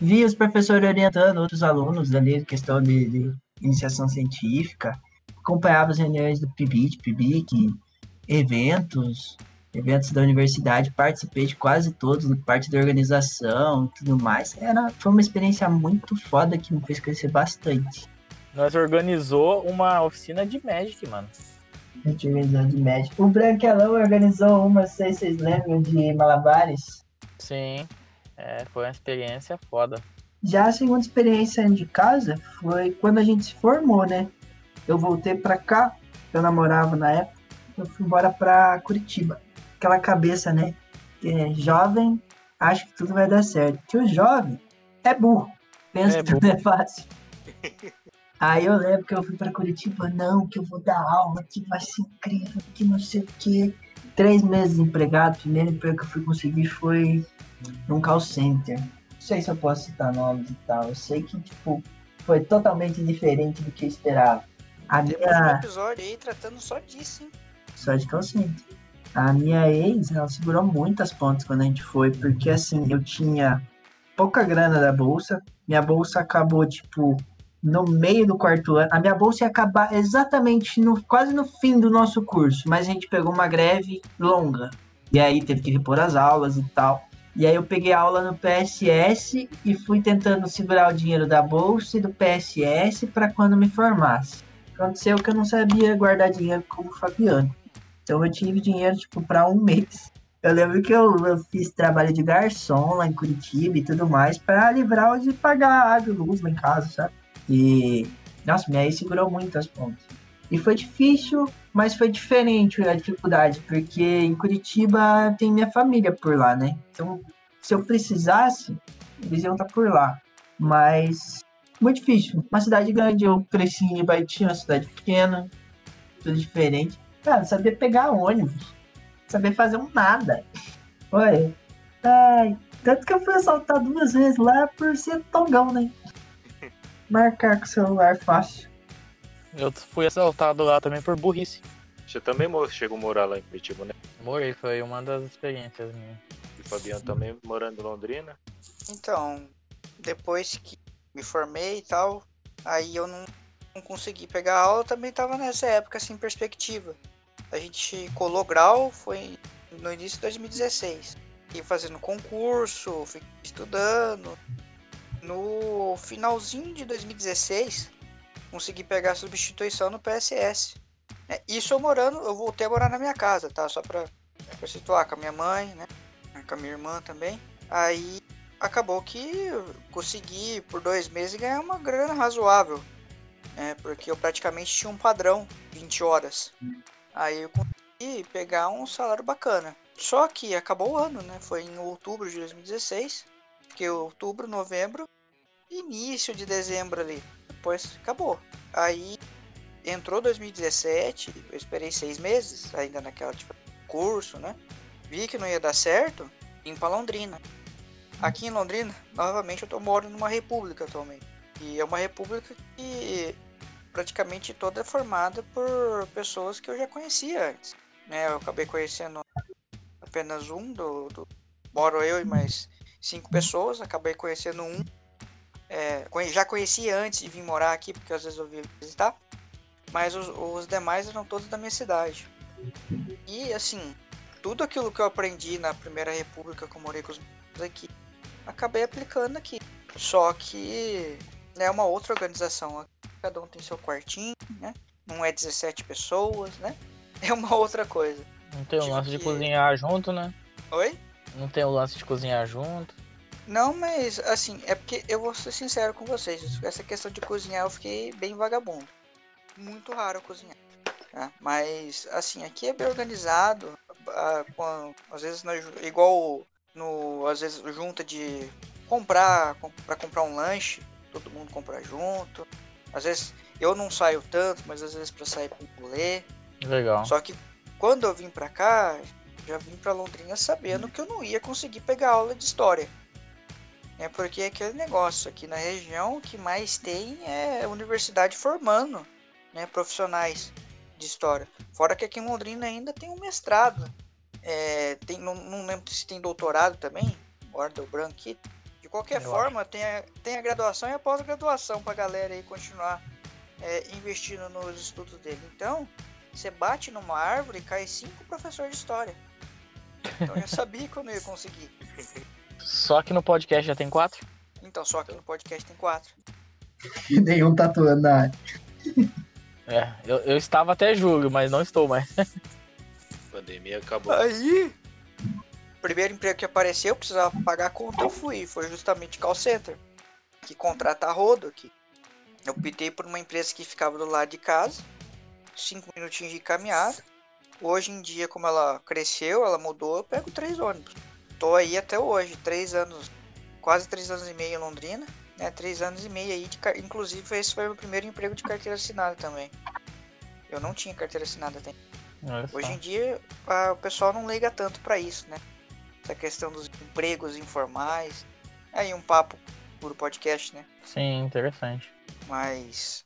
Vi os professores orientando outros alunos ali, questão de, de iniciação científica. Acompanhava as reuniões do PIBIC, PIBIC, eventos, eventos da universidade. Participei de quase todos, parte da organização tudo mais. Era, foi uma experiência muito foda que me fez crescer bastante. Nós organizou uma oficina de Magic, mano. A gente organizou de médico. O Branquelão organizou uma, não sei se vocês lembram, de malabares. Sim. É, foi uma experiência foda. Já a segunda experiência de casa foi quando a gente se formou, né? Eu voltei pra cá, eu namorava na época, eu fui embora pra Curitiba. Aquela cabeça, né? Que é jovem, acho que tudo vai dar certo. Que o jovem é burro, pensa É que tudo é fácil. Aí eu lembro que eu fui pra Curitiba, não, que eu vou dar aula, que vai ser incrível, que não sei o quê. Três meses empregado, o primeiro emprego que eu fui conseguir foi num call center. Não sei se eu posso citar nomes e tal. Eu sei que, tipo, foi totalmente diferente do que eu esperava. A Temos um minha. episódio aí tratando só disso, hein? Só de call center. A minha ex, ela segurou muitas pontas quando a gente foi, porque assim, eu tinha pouca grana da bolsa. Minha bolsa acabou, tipo, no meio do quarto ano. A minha bolsa ia acabar exatamente no, quase no fim do nosso curso, mas a gente pegou uma greve longa. E aí teve que repor as aulas e tal. E aí eu peguei aula no PSS e fui tentando segurar o dinheiro da bolsa e do PSS para quando me formasse. Aconteceu que eu não sabia guardar dinheiro como o Fabiano. Então eu tive dinheiro tipo para um mês. Eu lembro que eu, eu fiz trabalho de garçom lá em Curitiba e tudo mais pra livrar de pagar água e luz lá em casa, sabe? E, nossa, minha ex segurou muito as pontas. E foi difícil, mas foi diferente a dificuldade, porque em Curitiba tem minha família por lá, né? Então, se eu precisasse, eles iam estar por lá. Mas, muito difícil. Uma cidade grande, eu cresci em Ibaiti, uma cidade pequena, tudo diferente. Cara, saber pegar ônibus, saber fazer um nada. Olha, ai, tanto que eu fui assaltado duas vezes lá por ser tongão, né? Marcar com o celular fácil. Eu fui assaltado lá também por burrice. Você também chegou a morar lá em Curitiba, né? Morri, foi uma das experiências minhas. E o Fabiano também morando em Londrina. Então, depois que me formei e tal, aí eu não, não consegui pegar aula, também tava nessa época sem perspectiva. A gente colou grau, foi no início de 2016. E fazendo concurso, fui estudando. No finalzinho de 2016, consegui pegar a substituição no PSS. É, isso eu morando, eu voltei a morar na minha casa, tá? Só pra, pra situar com a minha mãe, né? Com a minha irmã também. Aí acabou que consegui por dois meses ganhar uma grana razoável. Né? Porque eu praticamente tinha um padrão, 20 horas. Aí eu consegui pegar um salário bacana. Só que acabou o ano, né? Foi em outubro de 2016. Fiquei outubro, novembro, início de dezembro ali. Depois acabou. Aí entrou 2017, eu esperei seis meses, ainda naquela tipo curso, né? Vi que não ia dar certo, vim pra Londrina. Aqui em Londrina, novamente eu tô morando numa república atualmente. E é uma república que praticamente toda é formada por pessoas que eu já conhecia antes. Né? Eu acabei conhecendo apenas um do, do- moro eu e mais cinco pessoas, acabei conhecendo um. É, já conhecia antes de vir morar aqui, porque às vezes eu vim visitar. Mas os, os demais eram todos da minha cidade. E assim, tudo aquilo que eu aprendi na primeira república que eu morei com os meus aqui, acabei aplicando aqui. Só que é uma outra organização. Cada um tem seu quartinho, né? Não é 17 pessoas, né? É uma outra coisa. Não tem o lance de que- cozinhar junto, né? Oi? Não tem o lance de cozinhar junto. Não, mas assim, é porque eu vou ser sincero com vocês. Essa questão de cozinhar eu fiquei bem vagabundo. Muito raro cozinhar. tá? Mas assim, aqui é bem organizado. com- às vezes nós, igual no. Às vezes junta de comprar com, pra comprar um lanche, todo mundo compra junto. Às vezes eu não saio tanto, mas às vezes pra sair um rolê. Legal. Só que quando eu vim pra cá, já vim pra Londrina sabendo que eu não ia conseguir pegar aula de história. É porque aquele negócio aqui na região o que mais tem é universidade formando né, profissionais de história. Fora que aqui em Londrina ainda tem um mestrado. É, tem, não, não lembro se tem doutorado também. Agora deu branco aqui. De qualquer Eu forma, tem a, tem a graduação e a pós-graduação pra galera aí continuar é, investindo nos estudos dele. Então, você bate numa árvore e cai cinco professores de história. Então eu já sabia que eu não ia conseguir. Só que no podcast já tem quatro? Então, só que no podcast tem quatro. E nenhum tatuando na área. É, eu, eu estava até julho, mas não estou mais. A pandemia acabou. Aí, primeiro emprego que apareceu, eu precisava pagar a conta, eu fui. Foi justamente call center, que contrata a rodo aqui. Eu optei por uma empresa que ficava do lado de casa, cinco minutinhos de caminhada. Hoje em dia, como ela cresceu, ela mudou, eu pego três ônibus. Tô aí até hoje, três anos, quase três anos e meio em Londrina, né? Três anos e meio aí, de, inclusive esse foi o meu primeiro emprego de carteira assinada também. Eu não tinha carteira assinada até. Hoje em dia a- o pessoal não liga tanto pra isso, né? Essa questão dos empregos informais. Aí um papo por podcast, né? Sim, interessante. Mas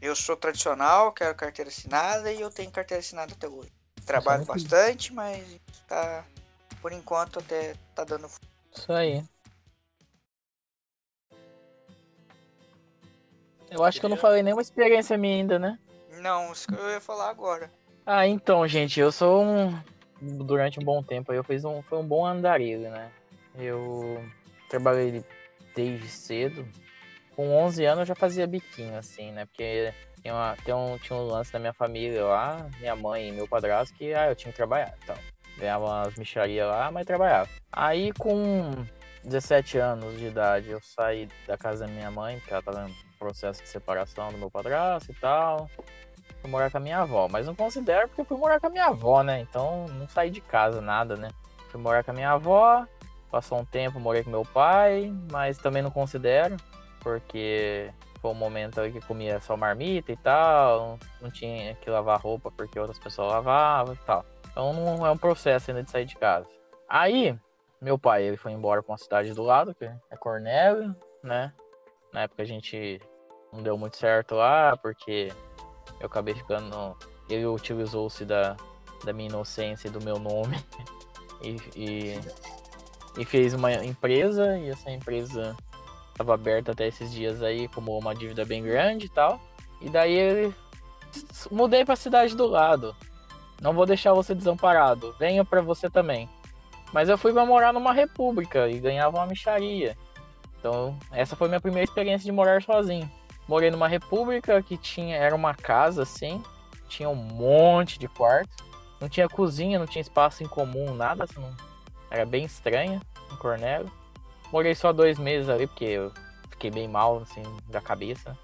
eu sou tradicional, quero carteira assinada e eu tenho carteira assinada até hoje. Trabalho muito bastante, mas tá por enquanto até tá dando Isso aí. Eu acho que eu não falei nenhuma experiência minha ainda, né? Não, isso que eu ia falar agora. Ah, então, gente, eu sou um. Durante um bom tempo aí eu fiz um. Foi um bom andarilho, né? Eu trabalhei desde cedo. Com 11 anos eu já fazia biquinho, assim, né? Porque tem, uma, tem um, tinha um lance da minha família lá, minha mãe e meu padrasto, que ah, eu tinha que trabalhar. Então. Ganhava umas micharias lá, mas trabalhava. Aí com 17 anos de idade eu saí da casa da minha mãe, porque ela tava em processo de separação do meu padrasto e tal. Fui morar com a minha avó, mas não considero porque fui morar com a minha avó, né? Então não saí de casa, nada, né? Fui morar com a minha avó, passou um tempo, morei com meu pai, mas também não considero, porque foi um momento que comia só marmita e tal, não tinha que lavar roupa porque outras pessoas lavavam e tal. Então não é um processo ainda de sair de casa. Aí, meu pai, ele foi embora para uma cidade do lado, que é Cornélio, né? Na época a gente não deu muito certo lá, porque eu acabei ficando. Ele utilizou-se da, da minha inocência e do meu nome e, e, e fez uma empresa, e essa empresa estava aberta até esses dias aí, como uma dívida bem grande e tal. E daí ele mudei para a cidade do lado. Não vou deixar você desamparado. Venha para você também. Mas eu fui para morar numa república e ganhava uma micharia. Então, essa foi minha primeira experiência de morar sozinho. Morei numa república que tinha era uma casa assim, tinha um monte de quartos, não tinha cozinha, não tinha espaço em comum, nada, assim, não... era bem estranha em Cornélio. Morei só dois meses ali porque eu fiquei bem mal assim da cabeça,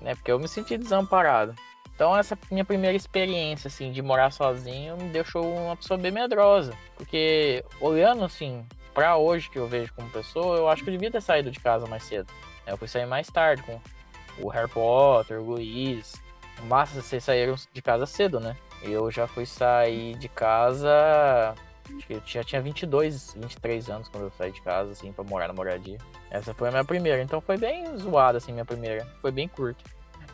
né? Porque eu me senti desamparado. Então essa minha primeira experiência assim de morar sozinho me deixou uma pessoa bem medrosa, porque olhando assim para hoje que eu vejo como pessoa, eu acho que eu devia ter saído de casa mais cedo. Eu fui sair mais tarde com o Harry Potter, o Luiz. Massa, vocês saíram de casa cedo, né? Eu já fui sair de casa. Acho que eu já tinha 22, 23 anos quando eu saí de casa, assim, pra morar na moradia. Essa foi a minha primeira. Então foi bem zoada, assim, minha primeira. Foi bem curta.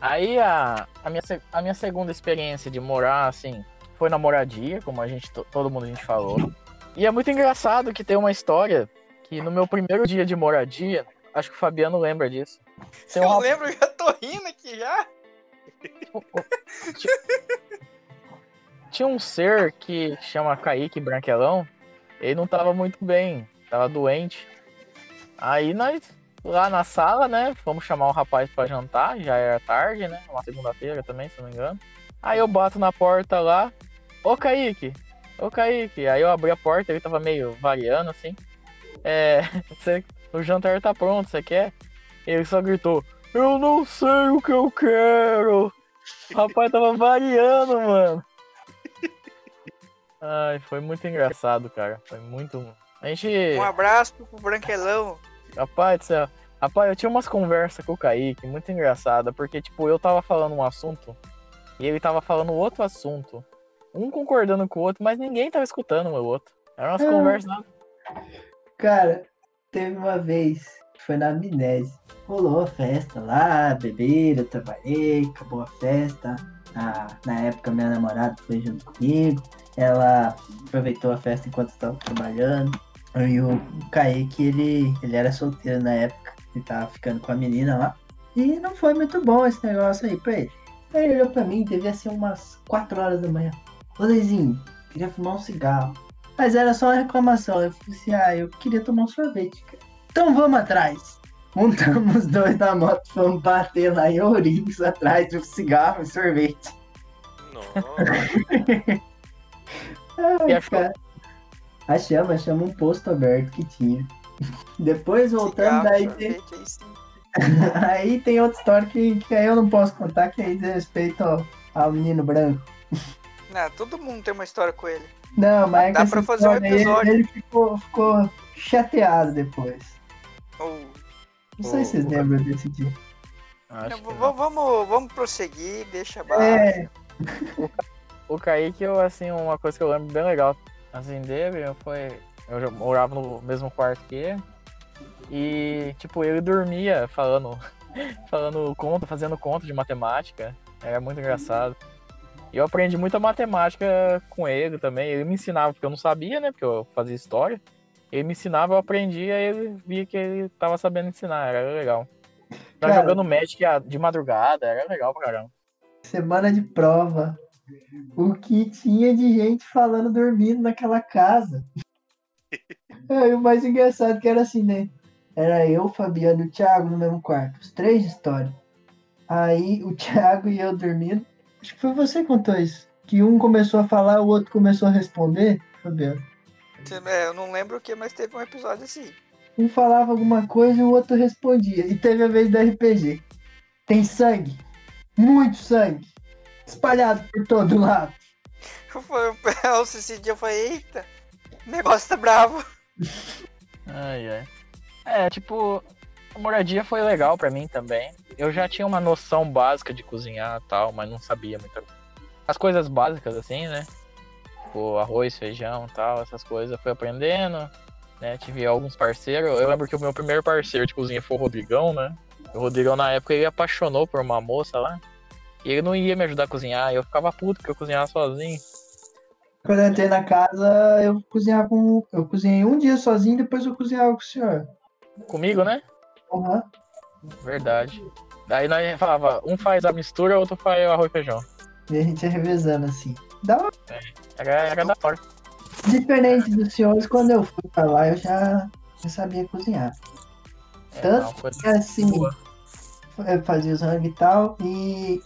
Aí a, a, minha, a minha segunda experiência de morar, assim, foi na moradia, como a gente, todo mundo a gente falou. E é muito engraçado que tem uma história que no meu primeiro dia de moradia, acho que o Fabiano lembra disso. Tem Eu uma- lembro, eu já tô rindo aqui já. Tinha um ser que chama Kaique Branquelão. Ele não tava muito bem, tava doente. Aí nós, lá na sala, né, fomos chamar o rapaz pra jantar, já era tarde, né, uma segunda-feira também, se não me engano. Aí eu bato na porta lá, ô Kaique, ô Kaique. Aí eu abri a porta, ele tava meio variando assim. É, você- o jantar tá pronto, você quer? Ele só gritou, eu não sei o que eu quero. O rapaz tava variando, mano. Ai, foi muito engraçado, cara. Foi muito. A gente. Um abraço pro Branquelão. Rapaz do céu. Rapaz, eu tinha umas conversas com o Kaique, muito engraçada, porque, tipo, eu tava falando um assunto e ele tava falando outro assunto. Um concordando com o outro, mas ninguém tava escutando o outro. Eram umas Ah. conversas. Cara, teve uma vez, foi na amnésia. Rolou a festa lá, beberam, trabalhei, acabou a festa. Ah, na época minha namorada foi junto comigo. Ela aproveitou a festa enquanto estava trabalhando. E o Kaique, ele, ele era solteiro na época. Ele tava ficando com a menina lá. E não foi muito bom esse negócio aí pra ele. Aí ele olhou pra mim, devia ser umas 4 horas da manhã. Ô Leizinho, queria fumar um cigarro. Mas era só uma reclamação. Eu falei assim, ah, eu queria tomar um sorvete, cara. Então vamos atrás. Montamos os dois na moto, fomos bater lá em Ourinhos atrás de um cigarro e sorvete. Nossa. E Ai, achou? cara. Achamos, achamos um posto aberto que tinha. Depois, voltando, Cigarro, daí tem, aí tem outra história que, que aí eu não posso contar, que aí diz respeito ao, ao menino branco. Não, todo mundo tem uma história com ele. Não, mas Dá pra fazer um episódio. ele ficou, ficou chateado depois. Ou- Não sei se vocês lembram desse dia. Acho Não, que v- não. vamos, vamos prosseguir, deixa abaixo. É, O Kaique, eu, assim, uma coisa que eu lembro bem legal, assim, dele, eu foi... Eu morava no mesmo quarto que ele. E, tipo, ele dormia falando, falando conta, fazendo conta de matemática. Era muito engraçado. E eu aprendi muita matemática com ele também. Ele me ensinava, porque eu não sabia, né? Porque eu fazia história. Ele me ensinava, eu aprendia, e ele via que ele tava sabendo ensinar. Era legal. Tava Cara. jogando Magic de madrugada, era legal pra caramba. semana de prova. O que tinha de gente falando dormindo naquela casa. É, e o mais engraçado que era assim, né? Era eu, o Fabiano e o Thiago no mesmo quarto. Os três de história. Aí o Thiago e eu dormindo. Acho que foi você que contou isso. Que um começou a falar, o outro começou a responder. cabelo. É, eu não lembro o que, mas teve um episódio assim. Um falava alguma coisa e o outro respondia. E teve a vez do RPG. Tem sangue. Muito sangue. Espalhado por todo lado. Foi, esse dia eu falei, eita, o negócio tá bravo. Ai, ai. É, tipo, a moradia foi legal pra mim também. Eu já tinha uma noção básica de cozinhar e tal, mas não sabia muita As coisas básicas, assim, né? Tipo, arroz, feijão e tal, essas coisas. Eu fui aprendendo, né? Tive alguns parceiros. Eu lembro que o meu primeiro parceiro de cozinha foi o Rodrigão, né? O Rodrigão, na época, ele apaixonou por uma moça lá. E ele não ia me ajudar a cozinhar. Eu ficava puto que eu cozinhava sozinho. Quando eu entrei na casa, eu cozinhava com. Eu cozinhei um dia sozinho, depois eu cozinhava com o senhor. Comigo, né? Uhum. Verdade. Daí nós falava, um faz a mistura, outro faz o arroz e feijão. E a gente ia revezando assim. Da hora. Era, era da hora. Diferente dos senhores, quando eu fui pra lá, eu já, já sabia cozinhar. É, Tanto não, assim, Boa. eu fazia os rango e tal, e.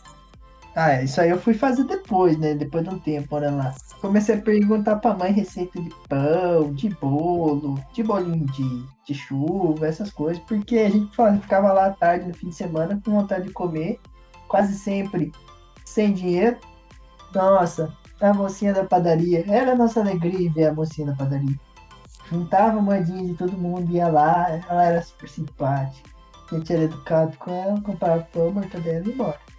Ah, isso aí eu fui fazer depois, né? Depois de um tempo morando lá. Comecei a perguntar pra mãe receita de pão, de bolo, de bolinho de, de chuva, essas coisas, porque a gente ficava lá à tarde no fim de semana com vontade de comer, quase sempre sem dinheiro. Nossa, a mocinha da padaria, era a nossa alegria ver a mocinha da padaria. Juntava moedinha de todo mundo, ia lá, ela era super simpática. A gente era educado com ela, comprava pão, mortadela e embora.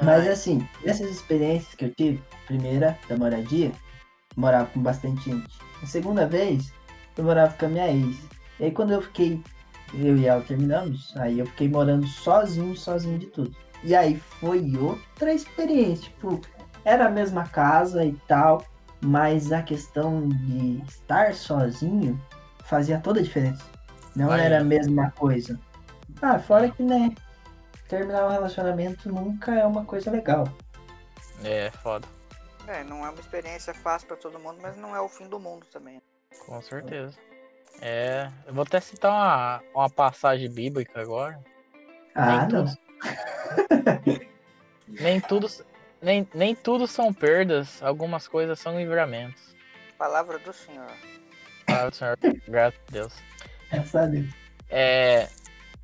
Mas assim, essas experiências que eu tive, primeira da moradia, morava com bastante gente. A segunda vez, eu morava com a minha ex. E aí quando eu fiquei, eu e ela terminamos, aí eu fiquei morando sozinho, sozinho de tudo. E aí foi outra experiência, tipo, era a mesma casa e tal, mas a questão de estar sozinho fazia toda a diferença. Não Aí. era a mesma coisa. Ah, fora que, né, terminar um relacionamento nunca é uma coisa legal. É, foda. É, não é uma experiência fácil pra todo mundo, mas não é o fim do mundo também. Com certeza. É, eu vou até citar uma, uma passagem bíblica agora. Ah, nem não. tudo, nem tudo, nem, nem tudo são perdas, algumas coisas são livramentos. Palavra do senhor. Palavra do Senhor, graças a Deus. Graças a Deus. É,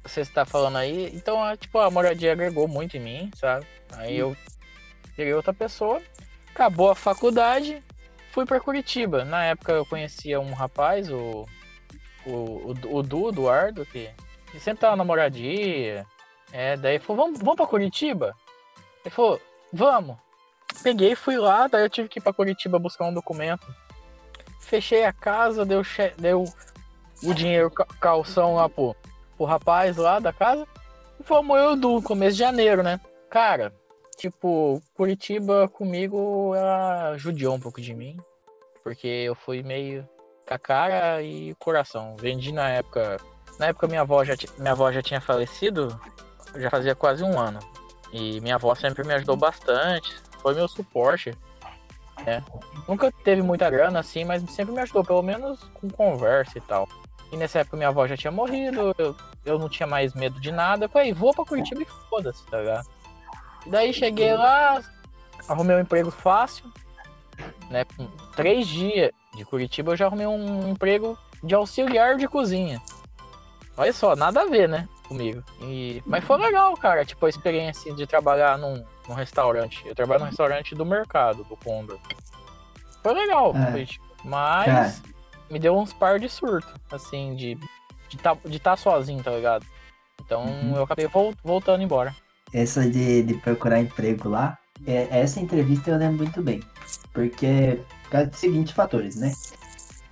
você está falando aí, então, é, tipo, a moradia agregou muito em mim, sabe? Aí eu peguei outra pessoa, acabou a faculdade, fui para Curitiba. Na época eu conhecia um rapaz, o, o, o, o Du, Eduardo, que, sempre tava na moradia. É, daí falou, vamos, vamos Curitiba? Ele falou, vamos. Peguei, fui lá, daí eu tive que ir para Curitiba buscar um documento. Fechei a casa, deu, deu o dinheiro ca- calção lá pro, pro rapaz lá da casa. E fomos eu do começo de janeiro, né? Cara, tipo, Curitiba comigo ela judiou um pouco de mim. Porque eu fui meio com a cara e coração. Vendi na época. Na época minha avó já, minha avó já tinha falecido, já fazia quase um ano. E minha avó sempre me ajudou bastante, foi meu suporte. né? Nunca teve muita grana assim, mas sempre me ajudou, pelo menos com conversa e tal. E nessa época minha avó já tinha morrido, eu, eu não tinha mais medo de nada. Eu falei, vou pra Curitiba e foda-se, tá ligado? Daí cheguei lá, arrumei um emprego fácil, né? Com três dias de Curitiba eu já arrumei um emprego de auxiliar de cozinha. Olha só, nada a ver, né? Comigo. E... Mas foi legal, cara, tipo, a experiência de trabalhar num, num restaurante. Eu trabalho num restaurante do mercado, do Condor. Foi legal, É. tipo, mas Cara. Me deu uns par de surto, assim, de de tá, de tá sozinho, tá ligado? Então Uhum. eu acabei vol- voltando embora. Essa de, de procurar emprego lá, é, essa entrevista eu lembro muito bem. Porque, por causa dos seguintes fatores, né?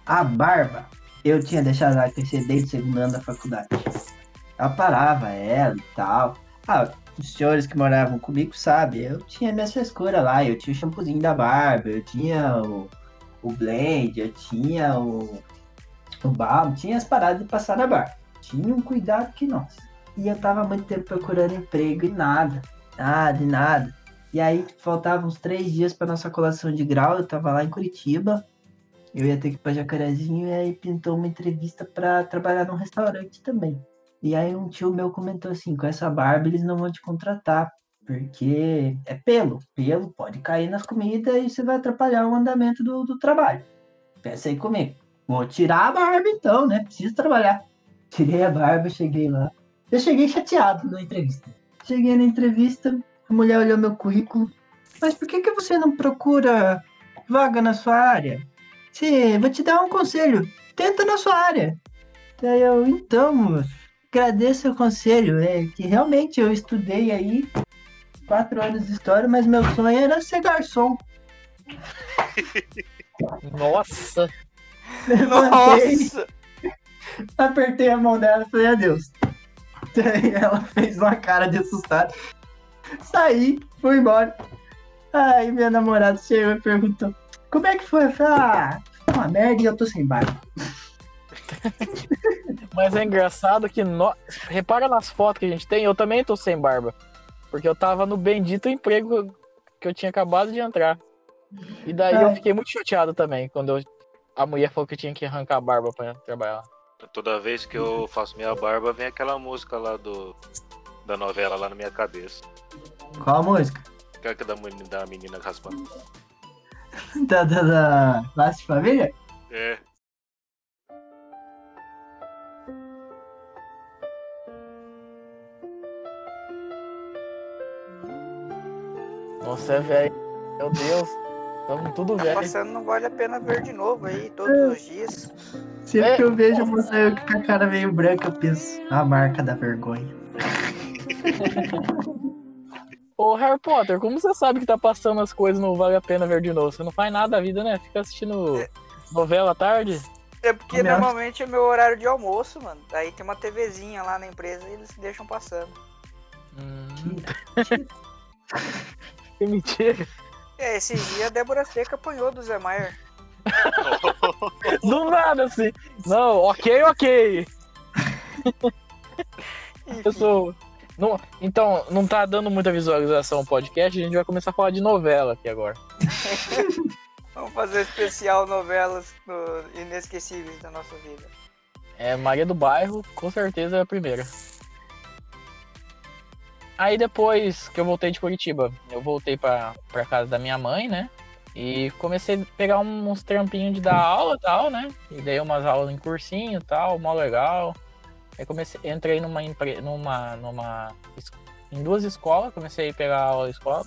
A barba, eu tinha deixado ela crescer desde o segundo ano da faculdade. Eu parava ela e tal. Ah, os senhores que moravam comigo sabem, eu tinha minhas frescuras lá, eu tinha o shampoozinho da barba, eu tinha o, o blend, eu tinha o, o balm, tinha as paradas de passar na barba. Tinha um cuidado que, nossa. E eu tava muito tempo procurando emprego e nada. Nada, nada. E aí faltavam uns três dias pra nossa colação de grau, eu tava lá em Curitiba. Eu ia ter que ir pra Jacarezinho e aí pintou uma entrevista pra trabalhar num restaurante também. E aí um tio meu comentou assim, com essa barba eles não vão te contratar. Porque é pelo. Pelo pode cair nas comidas e você vai atrapalhar o andamento do, do trabalho. Pensa aí comigo. Vou tirar a barba então, né? Preciso trabalhar. Tirei a barba, cheguei lá. Eu cheguei chateado na entrevista. Cheguei na entrevista, a mulher olhou meu currículo. Mas por que, que você não procura vaga na sua área? Você, vou te dar um conselho. Tenta na sua área. Daí eu, então, agradeço o conselho. É que realmente eu estudei aí quatro anos de história, mas meu sonho era ser garçom. Nossa! Levantei, Nossa! apertei a mão dela e falei adeus. Daí ela fez uma cara de assustado. Saí, fui embora. Aí minha namorada chegou e perguntou: Como é que foi? Eu falei: Ah, uma merda e eu tô sem barba. Mas é engraçado que. No... Repara nas fotos que a gente tem, eu também tô sem barba. Porque eu tava no bendito emprego que eu tinha acabado de entrar. E daí eu É. fiquei muito chateado também quando eu- a mulher falou que eu tinha que arrancar a barba pra trabalhar. Toda vez que eu faço minha barba, vem aquela música lá do da novela lá na minha cabeça. Qual a música? Que é da menina, da menina raspando. Da, da, da Laço de Família? É. Nossa, é velho. Meu Deus. Tamo tudo Tá velho. passando, não vale a pena ver de novo aí, todos os dias. Sempre É. que eu vejo você com a cara meio branca, eu penso, a marca da vergonha. Ô, Harry Potter, como você sabe que tá passando as coisas não vale a pena ver de novo? Você não faz nada da vida, né? Fica assistindo novela à tarde? É porque Nossa. normalmente é meu horário de almoço, mano. Aí tem uma TVzinha lá na empresa e eles deixam passando. Hum. que mentira. É, esse dia a Débora Seca apanhou do Zé Maier. Do nada, assim. Não, ok, ok. Eu sou. Não, então, não tá dando muita visualização o podcast, a gente vai começar a falar de novela aqui agora. Vamos fazer especial novelas no- inesquecíveis da nossa vida. É, Maria do Bairro, com certeza é a primeira. Aí depois que eu voltei de Curitiba, eu voltei pra, pra casa da minha mãe, né? E comecei a pegar uns trampinhos de dar aula e tal, né? E dei umas aulas em cursinho e tal, mó legal. Aí comecei, entrei numa, numa, numa, em duas escolas, comecei a pegar aula na escola.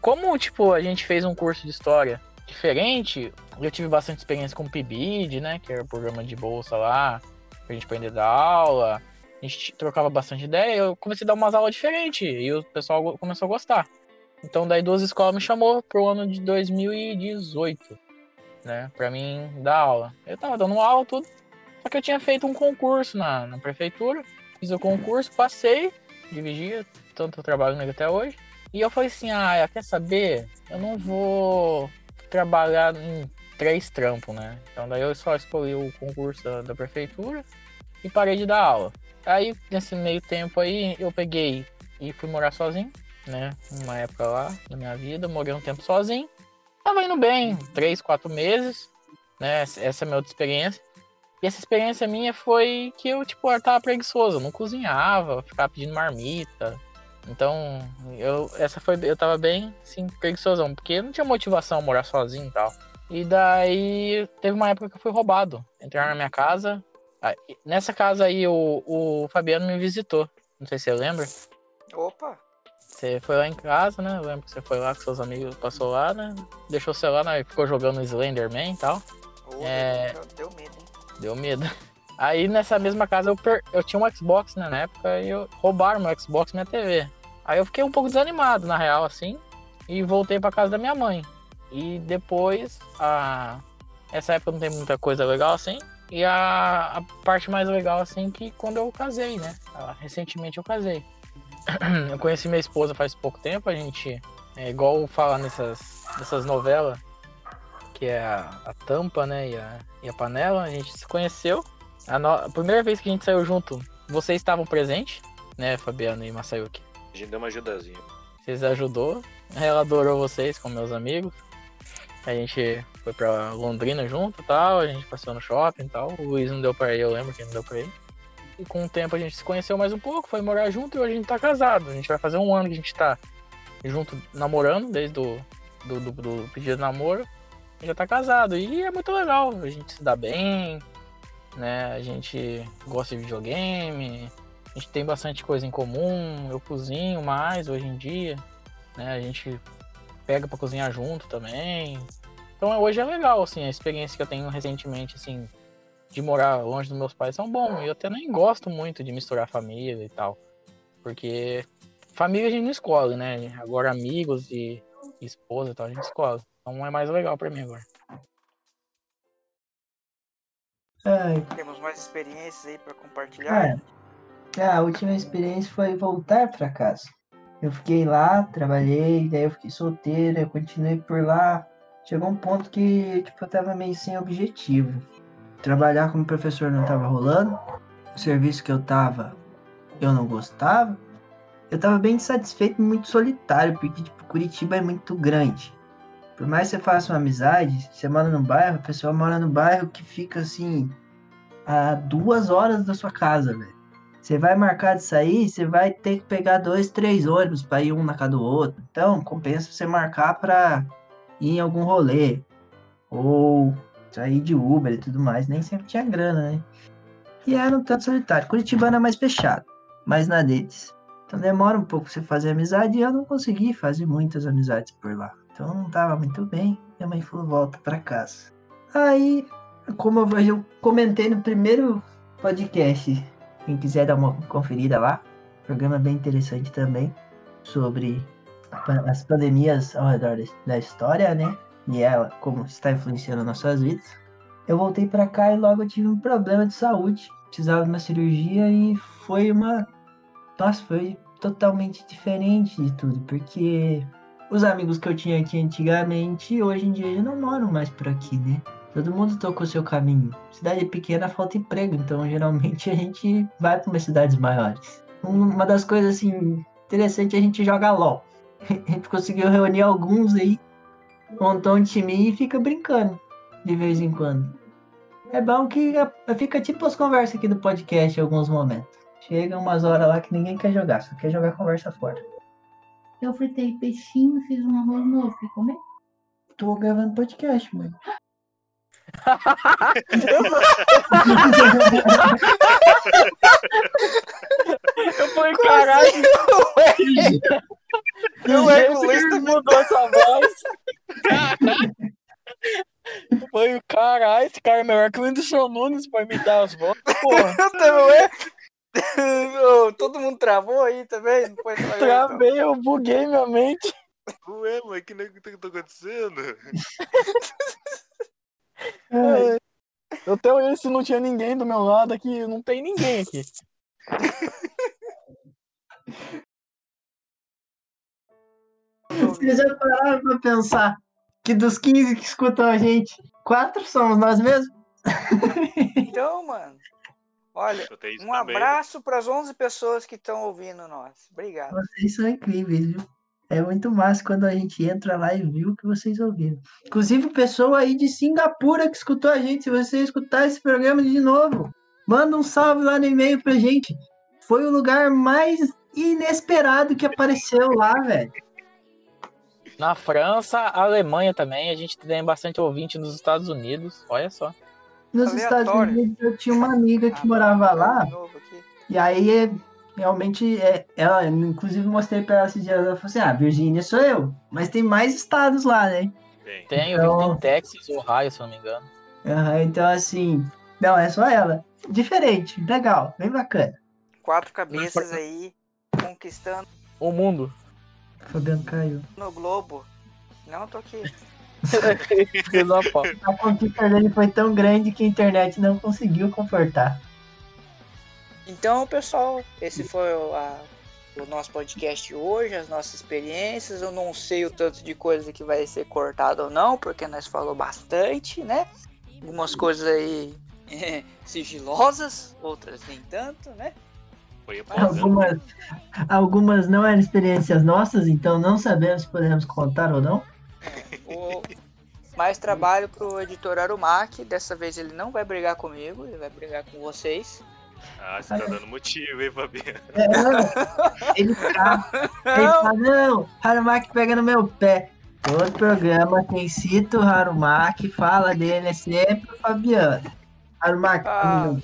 Como, tipo, a gente fez um curso de história diferente, eu tive bastante experiência com o PIBID, né? Que era o programa de bolsa lá, pra gente aprender a dar aula. A gente trocava bastante ideia, eu comecei a dar umas aulas diferentes e o pessoal começou a gostar. Então daí duas escolas me chamou pro ano de 2018, né, pra mim dar aula. Eu tava dando aula tudo, só que eu tinha feito um concurso na, na prefeitura, fiz o concurso, passei, dividi, tanto trabalho nele até hoje. E eu falei assim, ah, quer saber? Eu não vou trabalhar em três trampos, né? Então daí eu só escolhi o concurso da, da prefeitura e parei de dar aula. Aí, nesse meio tempo aí, eu peguei e fui morar sozinho, né? Uma época lá na minha vida, morei um tempo sozinho. Tava indo bem, três, quatro meses, né? Essa é a minha outra experiência. E essa experiência minha foi que eu, tipo, eu tava preguiçoso, eu não cozinhava, ficava pedindo marmita. Então, eu, essa foi, eu tava bem, assim, preguiçosão, porque não tinha motivação morar sozinho e tal. E daí, teve uma época que eu fui roubado. Entraram na minha casa, Nessa casa aí, o, o Fabiano me visitou. Não sei se você lembra. Opa! Você foi lá em casa, né? Eu lembro que você foi lá com seus amigos, passou lá, né? Deixou o celular, né? Ficou jogando Slenderman e tal. Ô, É. deu, deu medo, hein? Deu medo. Aí nessa mesma casa eu, per... eu tinha um Xbox né, na época e eu... roubaram meu Xbox e minha TV. Aí eu fiquei um pouco desanimado, na real, assim. E voltei pra casa da minha mãe. E depois, a... essa época não tem muita coisa legal assim. E a, a parte mais legal, assim, que quando eu casei, né? Ah, Recentemente eu casei. Eu conheci minha esposa faz pouco tempo, a gente. É igual falar nessas, nessas novelas, que é a, a tampa, né? E a, e a panela, a gente se conheceu. A, no- a primeira vez que a gente saiu junto, vocês estavam presentes, né, Fabiano e Masayuki? A gente deu uma ajudazinha. Vocês ajudou, ela adorou vocês como meus amigos. A gente foi pra Londrina junto e tal, a gente passou no shopping e tal. O Luiz não deu pra ir, eu lembro que não deu pra ir. E com o tempo a gente se conheceu mais um pouco, foi morar junto e hoje a gente tá casado. A gente vai fazer um ano que a gente tá junto namorando, desde o do, do, do pedido de namoro. já tá casado. E é muito legal. A gente se dá bem, né? A gente gosta de videogame. A gente tem bastante coisa em comum. Eu cozinho mais hoje em dia, né? A gente pega pra cozinhar junto também. Então hoje é legal, assim, a experiência que eu tenho recentemente, assim, de morar longe dos meus pais são bom. Eu até nem gosto muito de misturar família e tal. Porque família a gente não escolhe, né? Agora amigos e, e esposa e tal, a gente escolhe. Então é mais legal pra mim agora. Ai, Temos mais experiências aí pra compartilhar. Cara, a última experiência foi voltar pra casa. Eu fiquei lá, trabalhei, daí eu fiquei solteiro, eu continuei por lá. Chegou um ponto que, tipo, eu tava meio sem objetivo. Trabalhar como professor não tava rolando. O serviço que eu tava, eu não gostava. Eu tava bem insatisfeito e muito solitário, porque, tipo, Curitiba é muito grande. Por mais que você faça uma amizade, você mora no bairro, a pessoa mora no bairro que fica, assim, a duas horas da sua casa, velho. Você vai marcar de sair, você vai ter que pegar dois, três ônibus para ir um na casa do outro. Então, compensa você marcar para ir em algum rolê. Ou sair de Uber e tudo mais. Nem sempre tinha grana, né? E era um tanto solitário. Curitibano é mais fechado, mais na deles. Então demora um pouco pra você fazer amizade e eu não consegui fazer muitas amizades por lá. Então não tava muito bem. Minha mãe falou, volta para casa. Aí, como eu, eu comentei no primeiro podcast quem quiser dar uma conferida lá, programa bem interessante também sobre as pandemias ao redor da- história, né? E ela, como está influenciando nossas vidas. Eu voltei pra cá e logo tive um problema de saúde. Precisava de uma cirurgia e foi uma. Nossa, foi totalmente diferente de tudo, porque os amigos que eu tinha aqui antigamente, hoje em dia já não moram mais por aqui, né? Todo mundo tocou seu caminho. Cidade pequena falta emprego, então geralmente a gente vai para umas cidades maiores. Um- Uma das coisas assim interessantes é a gente joga LOL. A gente conseguiu reunir alguns aí, montou um time e fica brincando de vez em quando. É bom que a- fica tipo as conversas aqui do podcast em alguns momentos. Chega umas horas lá que ninguém quer jogar, só quer jogar conversa fora. Eu fritei peixinho, fiz um arroz novo. Quer comer? Tô gravando podcast, mãe. Eu falei, caralho, é com que mudou essa voz. Eu falei, caralho, esse cara é melhor que o Whindersson Nunes pra imitar as vozes, porra. Ô, Todo mundo travou aí também? Não foi então. Travei, eu buguei minha mente. Ué, mas que que que tá acontecendo? Eu até olhei se não tinha ninguém do meu lado aqui, não tem ninguém aqui. Vocês já pararam pra pensar que dos 15 que escutam a gente, quatro somos nós mesmos? Então, mano. Olha, Eu um também. abraço para as 11 pessoas que estão ouvindo nós. Obrigado. Vocês são incríveis, viu? É muito massa quando a gente entra lá e viu o que vocês ouviram. Inclusive, pessoa aí de Singapura que escutou a gente, se você escutar esse programa de novo, manda um salve lá no e-mail pra gente. Foi o lugar mais inesperado que apareceu lá, velho. Na França, Alemanha também, a gente tem bastante ouvinte nos Estados Unidos, olha só. Nos Estados Aleatório. Unidos eu tinha uma amiga que Ah, morava lá. de novo aqui. E aí, é, realmente, é, ela, inclusive, mostrei pra ela esses dias, ela falou assim, ah, Virgínia sou eu, mas tem mais estados lá, né? Tem, eu Então- tem Texas, Ohio, se não me engano. Aham, então, assim, não, é só ela. Diferente, legal, bem bacana. Quatro cabeças aí conquistando O mundo. Fabiano caiu. no globo. Não, tô aqui. A conquista dele foi tão grande que a internet não conseguiu comportar. Então, pessoal, esse foi o, a- o nosso podcast hoje, as nossas experiências. Eu não sei o tanto de coisa que vai ser cortado ou não, porque nós falou bastante, né? Algumas coisas aí sigilosas, outras nem tanto, né? Algumas, algumas não eram experiências nossas, então não sabemos se podemos contar ou não. O mais trabalho pro editor Arumac. Dessa vez ele não vai brigar comigo, ele vai brigar com vocês. Ah, você tá dando motivo, hein, Fabiano? É, ele tá, ele tá, não, Harumak pega no meu pé. Todo programa quem cita o Harumaki fala dele é sempre o Fabiano. Harumaki, Ah.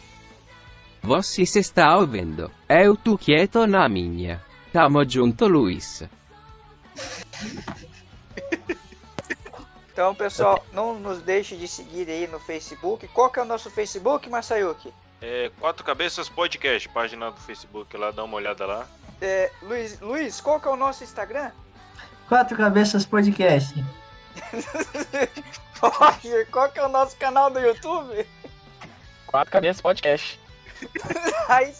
Você se está ouvindo? Eu tu quieto na minha. Tamo junto, Luiz. Então, pessoal, não nos deixe de seguir aí no Facebook. Qual que é o nosso Facebook, Masayuki? É, Quatro Cabeças Podcast, página do Facebook lá, dá uma olhada lá. É, Luiz, Luiz, qual que é o nosso Instagram? Quatro Cabeças Podcast. Roger, qual que é o nosso canal do YouTube? Quatro Cabeças Podcast. Aí,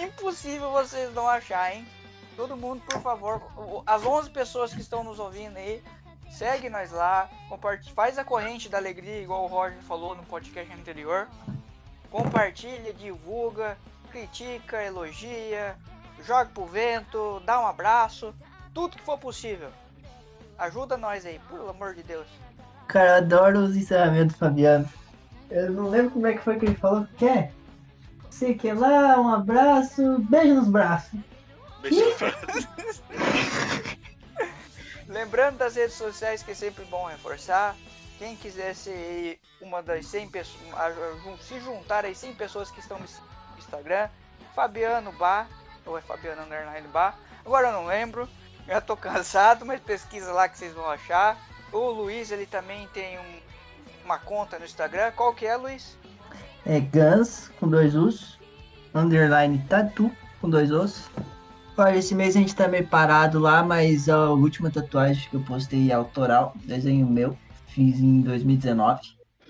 impossível vocês não achar, hein? Todo mundo, por favor, as 11 pessoas que estão nos ouvindo aí, segue nós lá, compartilha, faz a corrente da alegria, igual o Roger falou no podcast anterior. Compartilha, divulga, critica, elogia, joga pro vento, dá um abraço, tudo que for possível. Ajuda nós aí, pelo amor de Deus. Cara, eu adoro os encerramentos do Fabiano. Eu não lembro como é que foi que ele falou. Quer? Sei que lá, um abraço, beijo nos braços. Beijo. Lembrando das redes sociais que é sempre bom reforçar. Quem quiser ser uma das 100 pessoas, se juntar às 100 pessoas que estão no Instagram, Fabiano Bar, ou é Fabiano Underline Bar, agora eu não lembro, já tô cansado, mas pesquisa lá que vocês vão achar. O Luiz, ele também tem um- uma conta no Instagram, qual que é, Luiz? É Guns com dois Us. Underline Tatu com dois Os. Olha, esse mês a gente tá meio parado lá, mas a última tatuagem que eu postei é autoral, desenho meu, fiz em 2019.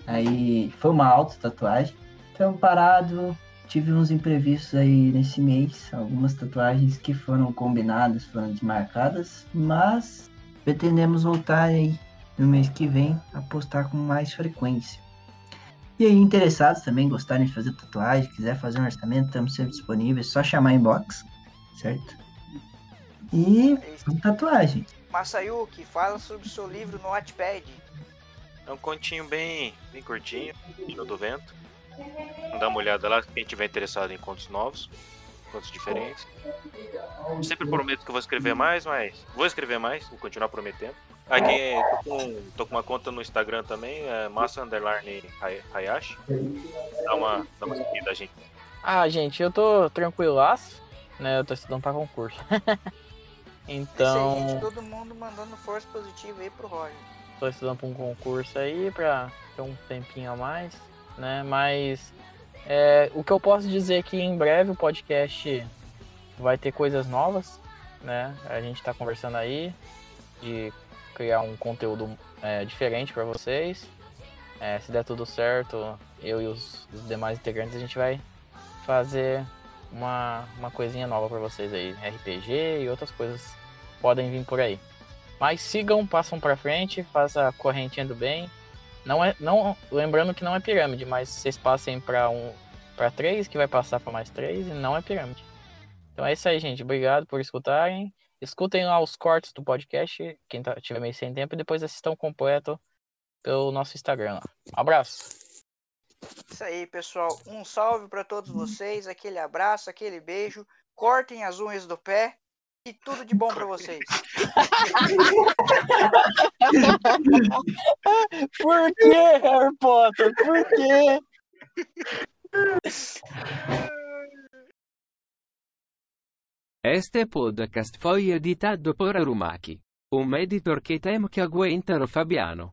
Aí foi uma auto tatuagem. Então parado, tive uns imprevistos aí nesse mês, algumas tatuagens que foram combinadas, foram desmarcadas, mas pretendemos voltar aí no mês que vem a postar com mais frequência. E aí, interessados também, gostarem de fazer tatuagem, quiser fazer um orçamento, estamos sempre disponíveis, só chamar inbox, certo? E É tatuagem. Masayuki, fala sobre o seu livro no Wattpad. É um continho bem, bem curtinho, Tino do Vento. Dá uma olhada lá, quem tiver interessado em contos novos, contos diferentes. Sempre prometo que eu vou escrever mais, mas vou escrever mais, vou continuar prometendo. Aqui, tô com, tô com uma conta no Instagram também, é massa underline Hay- hayashi. Dá uma, dá uma seguida, gente. Ah, gente, eu tô tranquilaço, né? Eu tô estudando pra concurso. Isso aí, gente, então, todo mundo mandando força positiva aí pro Roger. Tô estudando pra um concurso aí pra ter um tempinho a mais, né? Mas é, o que eu posso dizer é que em breve o podcast vai ter coisas novas, né? A gente tá conversando aí de criar um conteúdo é, diferente pra vocês. É, se der tudo certo, eu e os, os demais integrantes a gente vai fazer uma, uma coisinha nova pra vocês aí, RPG e outras coisas podem vir por aí. Mas sigam, passam pra frente, faça a correntinha do bem. Não é, não, lembrando que não é pirâmide, mas vocês passem pra um, para três, que vai passar pra mais três e não é pirâmide. Então é isso aí, gente. Obrigado por escutarem. Escutem lá os cortes do podcast, quem tá, tiver meio sem tempo, e depois assistam completo pelo nosso Instagram lá. Abraço. Isso aí, pessoal. Um salve para todos vocês, aquele abraço, aquele beijo. Cortem as unhas do pé e tudo de bom para vocês. Por que, Harry Potter? Por quê? Este podcast foi editado por Arumaki. Um editor que temo que aguenta o Fabiano.